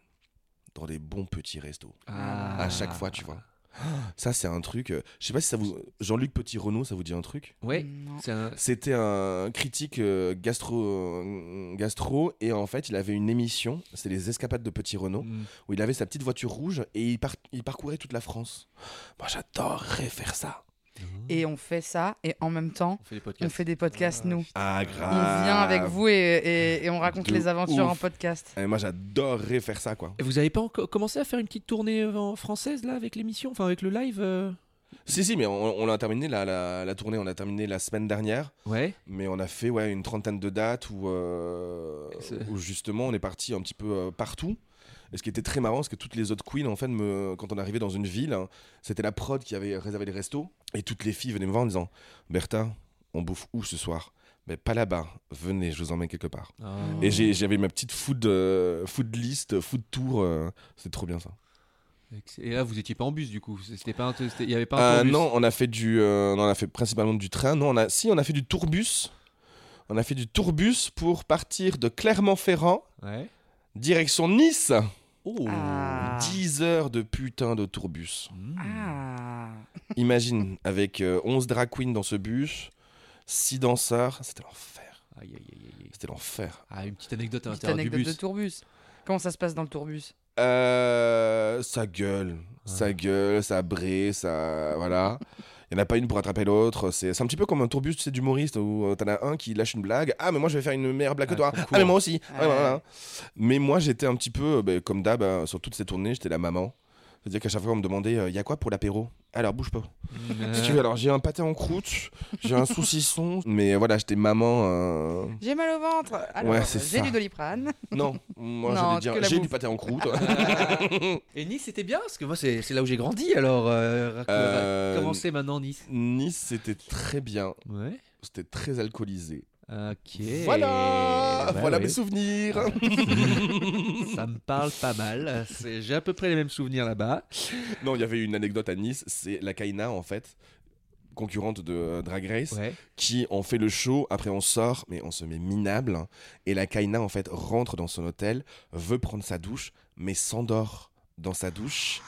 dans des bons petits restos. Ah. À chaque fois, tu vois. Ça, c'est un truc. euh, Je sais pas si ça vous. Jean-Luc Petit-Renaud, ça vous dit un truc? Ouais. Un... C'était un critique euh, gastro, euh, gastro, et en fait, il avait une émission, c'était les escapades de Petit Renaud, Mm. où il avait sa petite voiture rouge et il, par- il parcourait toute la France. Moi, j'adorerais faire ça. Et on fait ça, et en même temps, On fait des on podcasts. fait des podcasts, nous. Ah, On grave. vient avec vous et, et- et on raconte De les aventures ouf. en podcast. Et moi, j'adorerais faire ça, quoi. Et Vous avez pas encore commencé à faire une petite tournée euh, en française là avec l'émission, enfin avec le live euh? Si, si, mais on, on a terminé la, la, la tournée, on a terminé la semaine dernière, Ouais. mais on a fait ouais, une trentaine de dates où, euh, où justement on est parti un petit peu euh, partout. Et ce qui était très marrant, c'est que toutes les autres queens, en fait, me, quand on arrivait dans une ville, hein, c'était la prod qui avait réservé les restos. Et toutes les filles venaient me voir en disant Bertha, on bouffe où ce soir? Mais pas là-bas, venez, je vous emmène quelque part. Et j'ai- j'avais ma petite food, euh, food list, food tour, euh, c'est trop bien ça. Et là, vous étiez pas en bus du coup. C'était pas, il y avait pas un Euh, non, on a fait du, euh, non, on a fait principalement du train. Non, on a, si, on a fait du tourbus. On a fait du tourbus pour partir de Clermont-Ferrand, Ouais. direction Nice. Oh. Ah. 10 heures de putain de tourbus. Mmh. Ah. Imagine, avec euh, 11 drag queens dans ce bus, 6 danseurs, c'était l'enfer. Aïe, aïe, aïe, aïe. C'était l'enfer. Ah, une petite anecdote à l'intérieur du anecdote bus. de tourbus. Comment ça se passe dans le tourbus? Euh, ça gueule, ça gueule, ça brée, ça. Voilà. Il n'y en a pas une pour attraper l'autre. C'est un petit peu comme un tourbus tu sais, d'humoriste où euh, t'en as un qui lâche une blague. Ah, mais moi je vais faire une meilleure blague que toi. Ah, mais moi aussi. Ah, voilà. Mais moi j'étais un petit peu, euh, ben, comme d'hab, hein, sur toutes ces tournées, j'étais la maman. C'est-à-dire qu'à chaque fois on me demandait, il y a quoi pour l'apéro? Alors bouge pas. Si tu veux, alors j'ai un pâté en croûte, j'ai un saucisson. Mais voilà, j'étais maman. euh, J'ai mal au ventre. Alors, Ouais, c'est j'ai ça. du doliprane. Non, moi Non, j'allais que dire, j'ai du pâté en croûte. Et Nice, c'était bien parce que moi, c'est c'est là où j'ai grandi. Alors, euh, Euh, comment c'est maintenant Nice? Nice, c'était très bien. Ouais. C'était très alcoolisé. Ok. Voilà, Ouais, voilà ouais. mes souvenirs. Ça me parle pas mal. J'ai à peu près les mêmes souvenirs là-bas. non, il y avait une anecdote à Nice, c'est la Kaina en fait, concurrente de euh, Drag Race, Ouais. qui on fait le show, après on sort, mais on se met minable, hein, et la Kaina en fait rentre dans son hôtel, veut prendre sa douche, mais s'endort dans sa douche,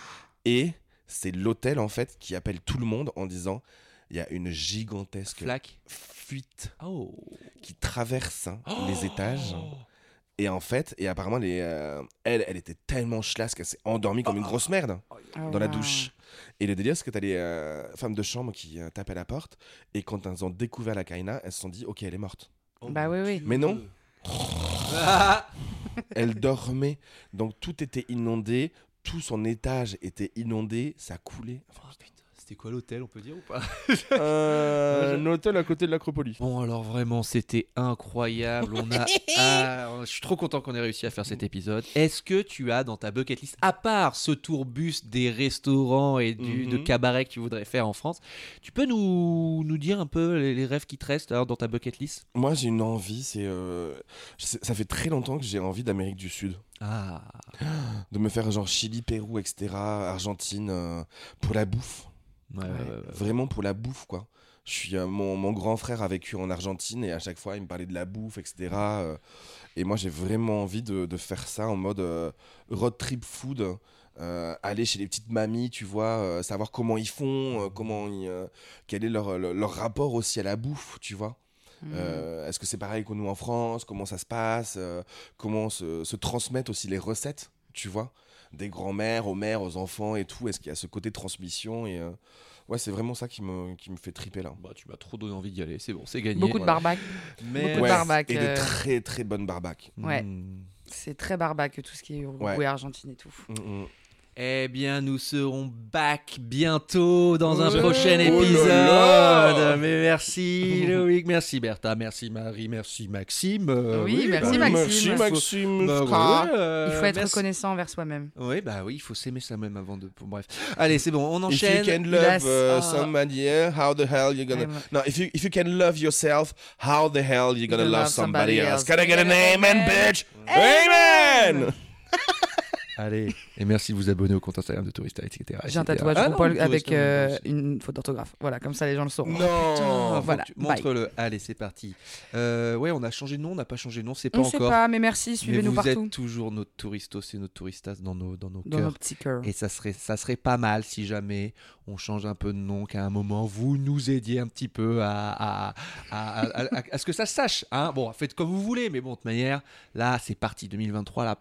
et c'est l'hôtel en fait qui appelle tout le monde en disant il y a une gigantesque Flac. fuite Oh. qui traverse hein, les étages. Et en fait, et apparemment, les, euh, elle, elle était tellement chlasse qu'elle s'est endormie comme une grosse merde Ah, dans la douche. Et le délire, c'est que t'as les euh, femmes de chambre qui euh, tapent à la porte. Et quand elles ont découvert la Kaina, elles se sont dit, ok, elle est morte. Bah oui, oui. Mais non, Ah. elle dormait. Donc tout était inondé, tout son étage était inondé, ça coulait. Oh, putain, C'était quoi l'hôtel, on peut dire ou pas Euh, un hôtel à côté de l'Acropolis. Bon, alors vraiment, c'était incroyable. On a, Ah, je suis trop content qu'on ait réussi à faire cet épisode. Est-ce que tu as dans ta bucket list, à part ce tourbus des restaurants et du, de Mhm. cabarets que tu voudrais faire en France, tu peux nous, nous dire un peu les, les rêves qui te restent alors, dans ta bucket list? Moi, j'ai une envie, c'est. euh, c'est- ça fait très longtemps que j'ai envie d'Amérique du Sud. Ah, De me faire genre Chili, Pérou, etc., Argentine, euh, pour la bouffe. Ouais, ouais, ouais, ouais. Vraiment pour la bouffe, quoi. Je suis, euh, mon, mon grand frère a vécu en Argentine et à chaque fois, il me parlait de la bouffe, etc. euh, et moi, j'ai vraiment envie de, de faire ça en mode euh, road trip food. aller chez les petites mamies, tu vois, savoir comment ils font, comment ils, quel est leur, leur, leur rapport aussi à la bouffe, tu vois. Euh, Est-ce que c'est pareil que nous en France Comment ça se passe Comment se, se transmettent aussi les recettes, tu vois Des grands-mères aux mères, aux enfants et tout. Est-ce qu'il y a ce côté transmission et euh, Ouais, c'est vraiment ça qui me, qui me fait triper là. Bah, tu m'as trop donné envie d'y aller, c'est bon, c'est gagné. Beaucoup de barbac. Mais... beaucoup de barbac, Et de euh. très très bonnes barbaques. Ouais. Hmm. C'est très barbac tout ce qui est Uruguay, Ouais. Argentine et tout. Mm, mm. Eh bien, nous serons back bientôt dans un Ouais. prochain Oh là épisode. là. Mais merci Loïc, merci Bertha, merci Marie, merci Maxime. Euh, Oui, merci, bah, Maxime. Merci Maxime. Bah, ouais, euh, Il faut être merci. reconnaissant envers soi-même. Oui, bah oui, il faut s'aimer ça même avant de. bon, bref. Allez, c'est bon, on If you enchaîne. can love a- uh, somebody, how the hell you gonna? Ouais. No, if you if you can love yourself, how the hell you gonna love love somebody somebody else? else? Can I get an amen, Amen. bitch? Amen. Allez, et merci de vous abonner au compte Instagram de Tourista, etc. J'ai un tatouage Ah non, avec euh, une faute d'orthographe. Voilà, comme ça les gens le sauront. Non. Putain, voilà. Montre-le. Allez, c'est parti. Euh, ouais, on a changé de nom, on n'a pas changé de nom, c'est pas On ne sait encore. pas, mais merci, suivez-nous vous partout. êtes toujours notre touristos et notre touristas dans nos, dans nos Dans nos cœurs. petits cœurs. Et ça serait, ça serait pas mal si jamais on change un peu de nom, qu'à un moment vous nous aidiez un petit peu à, à, à, ce que ça se sache. Hein bon, faites comme vous voulez, mais bon, de toute manière, là, c'est parti 2023. Là.